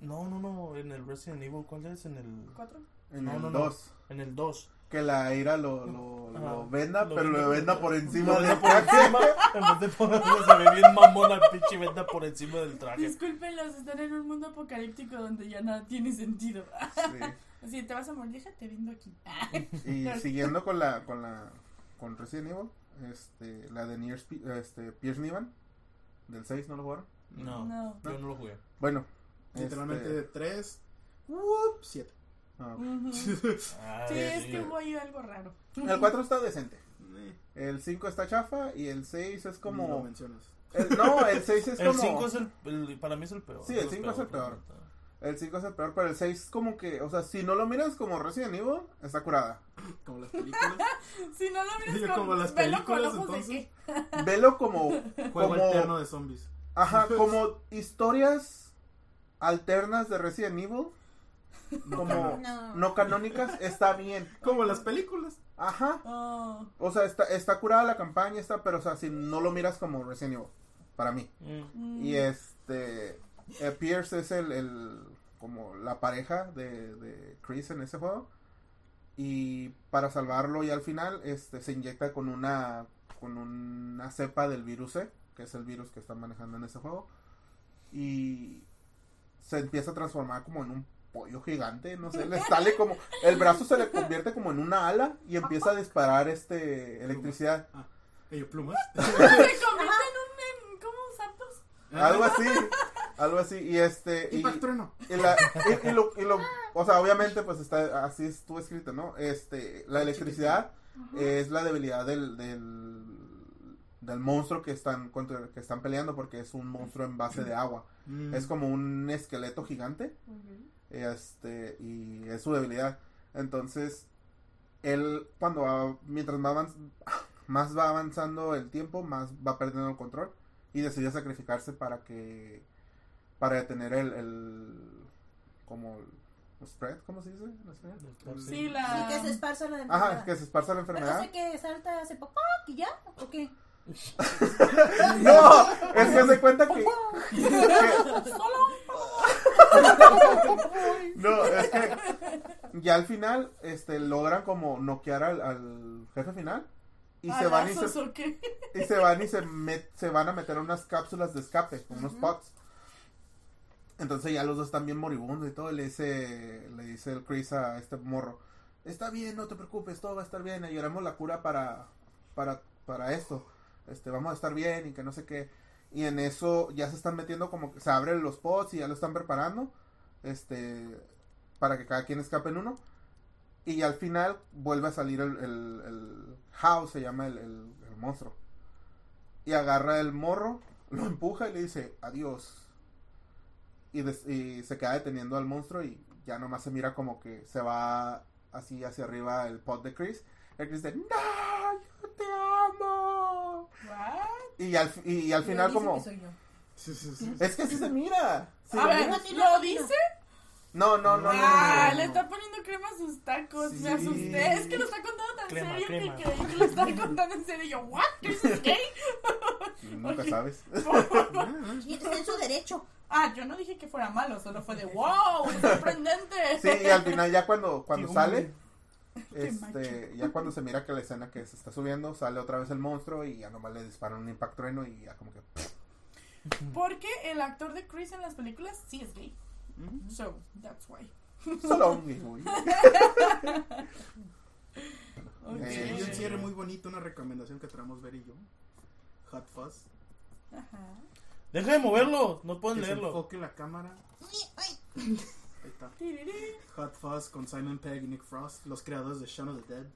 No, no, no. En el Resident Evil, ¿cuál es? En el. ¿Cuatro? en no, el no, no. 2. En el 2. Que la ira lo, lo, venda, Lo pero venda lo venda por encima Lo del por traje. encima. En vez de ponerlo, se ve bien mamón la pinche venda por encima del traje. Discúlpenlos, están en un mundo apocalíptico donde ya nada tiene sentido. Sí. Si te vas a morir, déjate viendo aquí. Y siguiendo con la, con la, con Resident Evil, este, la de Nier, este, Pierce Nivan, del 6, ¿no lo jugaron? No, No. yo no lo jugué. Bueno. Literalmente este, de 3, 7. Ah, Ujú. Sí, Ah, es sí. que hubo ahí algo raro. El 4 está decente. El 5 está chafa y el 6 es Como lo como... mencionas. el- no, el 6 es El como... 5 es el, el- Para mí es el peor. Sí, el cinco es el peor. El 5 es el peor, pero el 6 como que, o sea, si no lo miras como Resident Evil, está curada. Como las películas. Si no lo miras con, como las velo con películas, ojos de entonces. qué. Velo como, Juego como, alterno de zombies. ajá, como historias alternas de Resident Evil, como No. no canónicas, está bien. Como las películas. Ajá. Oh. O sea, está, está curada la campaña, está, pero o sea, si no lo miras como Resident Evil, para mí. Mm. Y este, eh, Pierce es el, el, como la pareja de, de Chris en ese juego. Y para salvarlo y al final, este, se inyecta con una, con una cepa del virus C, que es el virus que están manejando en ese juego. Y se empieza a transformar como en un pollo gigante, no sé, le sale como, el brazo se le convierte como en una ala y empieza a disparar este electricidad. Ah, ellos plumas. Se convierte en un. En, ¿Cómo? ¿Santos? Algo así, algo así, y este, y, trueno. y la, y, y lo, y lo- o sea, obviamente, pues está, así estuvo escrito, ¿no? Este, la electricidad es la debilidad del, del, del monstruo que están, contra, que están peleando, porque es un monstruo en base de agua, Mm. es como un esqueleto gigante, este, y es su debilidad, entonces, él, cuando va, mientras más, avanz- más va avanzando el tiempo, más va perdiendo el control, y decide sacrificarse para que, para detener el, el como, el spread, ¿cómo se dice? Sí, la. que se esparza la Ajá, enfermedad. que se esparza la Pero, enfermedad. O sea que salta, hace poco y ya, ¿o qué? No, es que se cuenta que, no, es que ya al final, este, logran como noquear al, al jefe final y se van y ¿Balazos se, y van y se, met- se van a meter unas cápsulas de escape, unos Ujú. pods. Entonces ya los dos están bien moribundos y todo, y le dice, le dice el Chris a este morro, está bien, no te preocupes, todo va a estar bien, y haremos la cura para, para, para esto, este, vamos a estar bien y que no sé qué. Y en eso ya se están metiendo como que se abren los pods y ya lo están preparando, este, para que cada quien escape en uno. Y al final vuelve a salir el, el, House, se llama el, el- el monstruo. Y agarra el morro, lo empuja y le dice, adiós. Y, des- y se queda deteniendo al monstruo y ya nomás se mira como que se va así hacia arriba el pod de Chris. El Chris dice, no, yo te amo. What? Y al, y al Y final dice como... que soy yo. Sí, sí, sí. Es que así se mira. Sí, A ver. ¿lo dice? No, no, no, no. no, Ah, no, le no. está poniendo crema a sus tacos. Sí. Me asusté. Es que lo está contando tan Crema, serio crema. que creí que lo estaba contando en serio. Y yo, ¿what? ¿Chris es gay? Nunca Ok. sabes. Y está en su derecho. Ah, yo no dije que fuera malo, solo fue de wow, sorprendente. Sí, y al final ya cuando, cuando Qué sale, Qué este, ya cuando se mira que la escena que se está subiendo, sale otra vez el monstruo y ya nomás le disparan un impacto trueno y ya como que... Porque el actor de Chris en las películas sí es gay. Mm. So, that's why. Solo un güey. Ok. Eh, Y un cierre muy bonito, una recomendación que traemos ver y yo. Hot Fuzz. Ajá. Deja de moverlo, no pueden Que se leerlo. enfoque la cámara. Ahí está. Hot Fuzz con Simon Pegg y Nick Frost, los creadores de Shaun of the Dead.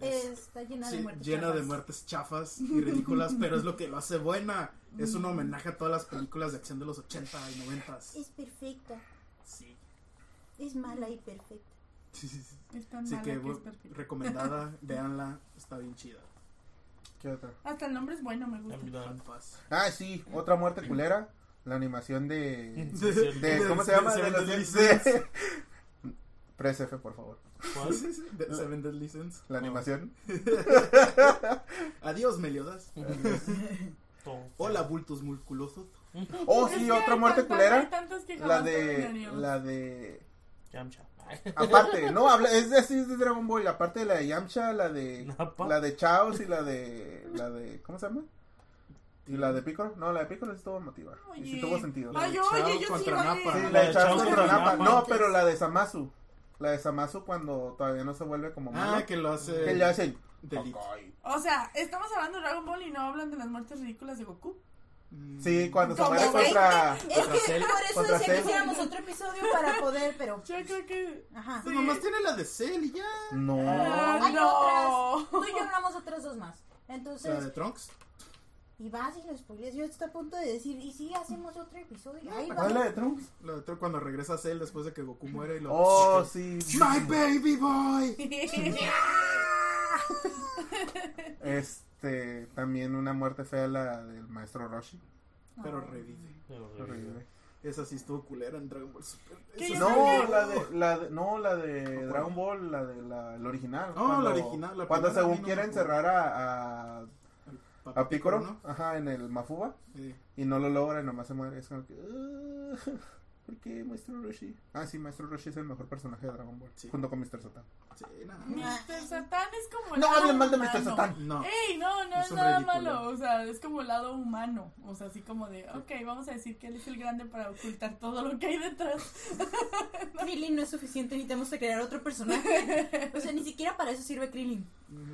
Es- Está llena sí, de muertes. llena de chafas. muertes chafas y ridículas, pero es lo que lo hace buena. Es un homenaje a todas las películas de acción de los 80 y 90. Es perfecta. Sí, Es mala y perfecta. sí, sí. sí. Es tan Así mala que que es perfecta. recomendada, véanla, está bien chida. ¿Qué otra? Hasta el nombre es bueno, me gusta. Ah, sí, otra muerte culera. La animación de... De ¿Cómo se De llama? De los- de-. Press F, por favor. ¿Cuál? Seven Deadly Sins. La animación. Adiós, Meliodas. Hola, bultos musculosos. Oh, sí, otra muerte culera. hay tantas que La de... La de... Yamcha. Aparte, no, habla, es de, sí, es de Dragon Ball, aparte de la de Yamcha, la de la de Chaos y la de la de ¿cómo se llama? Y la de Piccolo, no, la de Piccolo sí estuvo emotiva. Y sí tuvo sentido. Ay, Chao oye, yo sí. Sí, la de Chaos contra. Nappa. No, pero la de Samasu. La de Samasu cuando todavía no se vuelve como malo. Ah, que lo hace. que le Delete. O sea, estamos hablando de Dragon Ball y no hablan de las muertes ridículas de Goku. Sí, cuando se ¿Cómo, muere contra Es Contra que Cell. por eso decía que hiciéramos otro episodio para poder, pero. Yo creo que. Ajá. Pues nomás tiene la de Cell y ya. No. Ah, Hay no. otras. Tú y yo hablamos otras dos más. La de Entonces, Trunks. Y vas y lo spoileas. Yo estoy a punto de decir, ¿y si hacemos otro episodio? Ahí va. ¿Cuál es la de Trunks? Lo de cuando regresa Cell después de que Goku muere y lo. Oh, sí. My baby boy. Este, también una muerte fea la del maestro Roshi. Pero revive. Lo revive. Esa sí estuvo culera en Dragon Ball Super. No, la de, la de, no, la de. Dragon Ball, la de la, el original. No, la original, la cuando primera a según quiere encerrar a, a, a Piccolo, ¿no? ajá, en el Mafuba, Sí. y no lo logra y nomás se muere. Es como que, "Ah, ¿por qué Maestro Roshi? Ah, sí, Maestro Roshi es el mejor personaje de Dragon Ball, Sí. junto con Mr. Satan. Sí. Mr. Satan es como. el No hablen mal de Mr. Satan. No. Ey, no, no Es nada ridículo. malo. O sea, es como el lado humano. O sea, así como de, ok, vamos a decir que él es el grande para ocultar todo lo que hay detrás. Krillin no es suficiente, necesitamos que crear otro personaje. O sea, ni siquiera para eso sirve Krillin.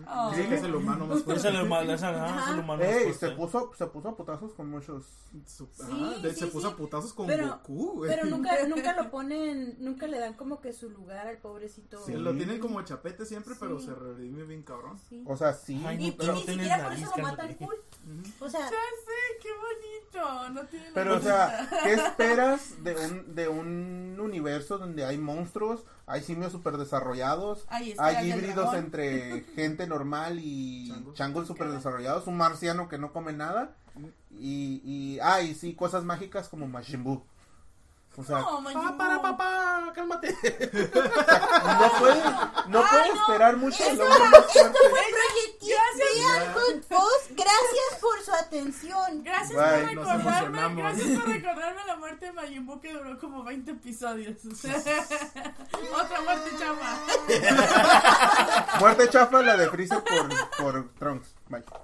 Oh. Sí, es el humano más Es el humano, es el, ajá, es el humano más Ey, fuerte. se puso, se puso a putazos con muchos. Su- Sí, ajá, de- sí, se puso sí. a putazos con Pero- Goku. Pero nunca, nunca lo ponen, nunca le dan como que su lugar al pobrecito. Sí, lo tienen como chapete siempre, pero Sí. se redime bien cabrón. Sí. O sea, sí. Ay, Y, y no, pero ni tienes siquiera por eso lo cool. Ujú. O sea, Ya sé, qué bonito. No tiene Pero, o sea, ¿qué esperas de un, de un universo donde hay monstruos, hay simios super desarrollados, Hay híbridos entre gente normal y Changos. changos super desarrollados, un marciano que no come nada y, y, ah, y sí, cosas mágicas como Majin Buu. O sea, No, Ah, para, papá, cálmate. no puede, no puede no, esperar mucho esto, hombre más fuerte. Project Vean Good Boss, gracias por su atención. Gracias Bye. por recordarme, gracias por recordarme la muerte de Majin Buu que duró como 20 episodios. Otra muerte chama. Muerte chafa la de Freezer por, por Trunks. Bye.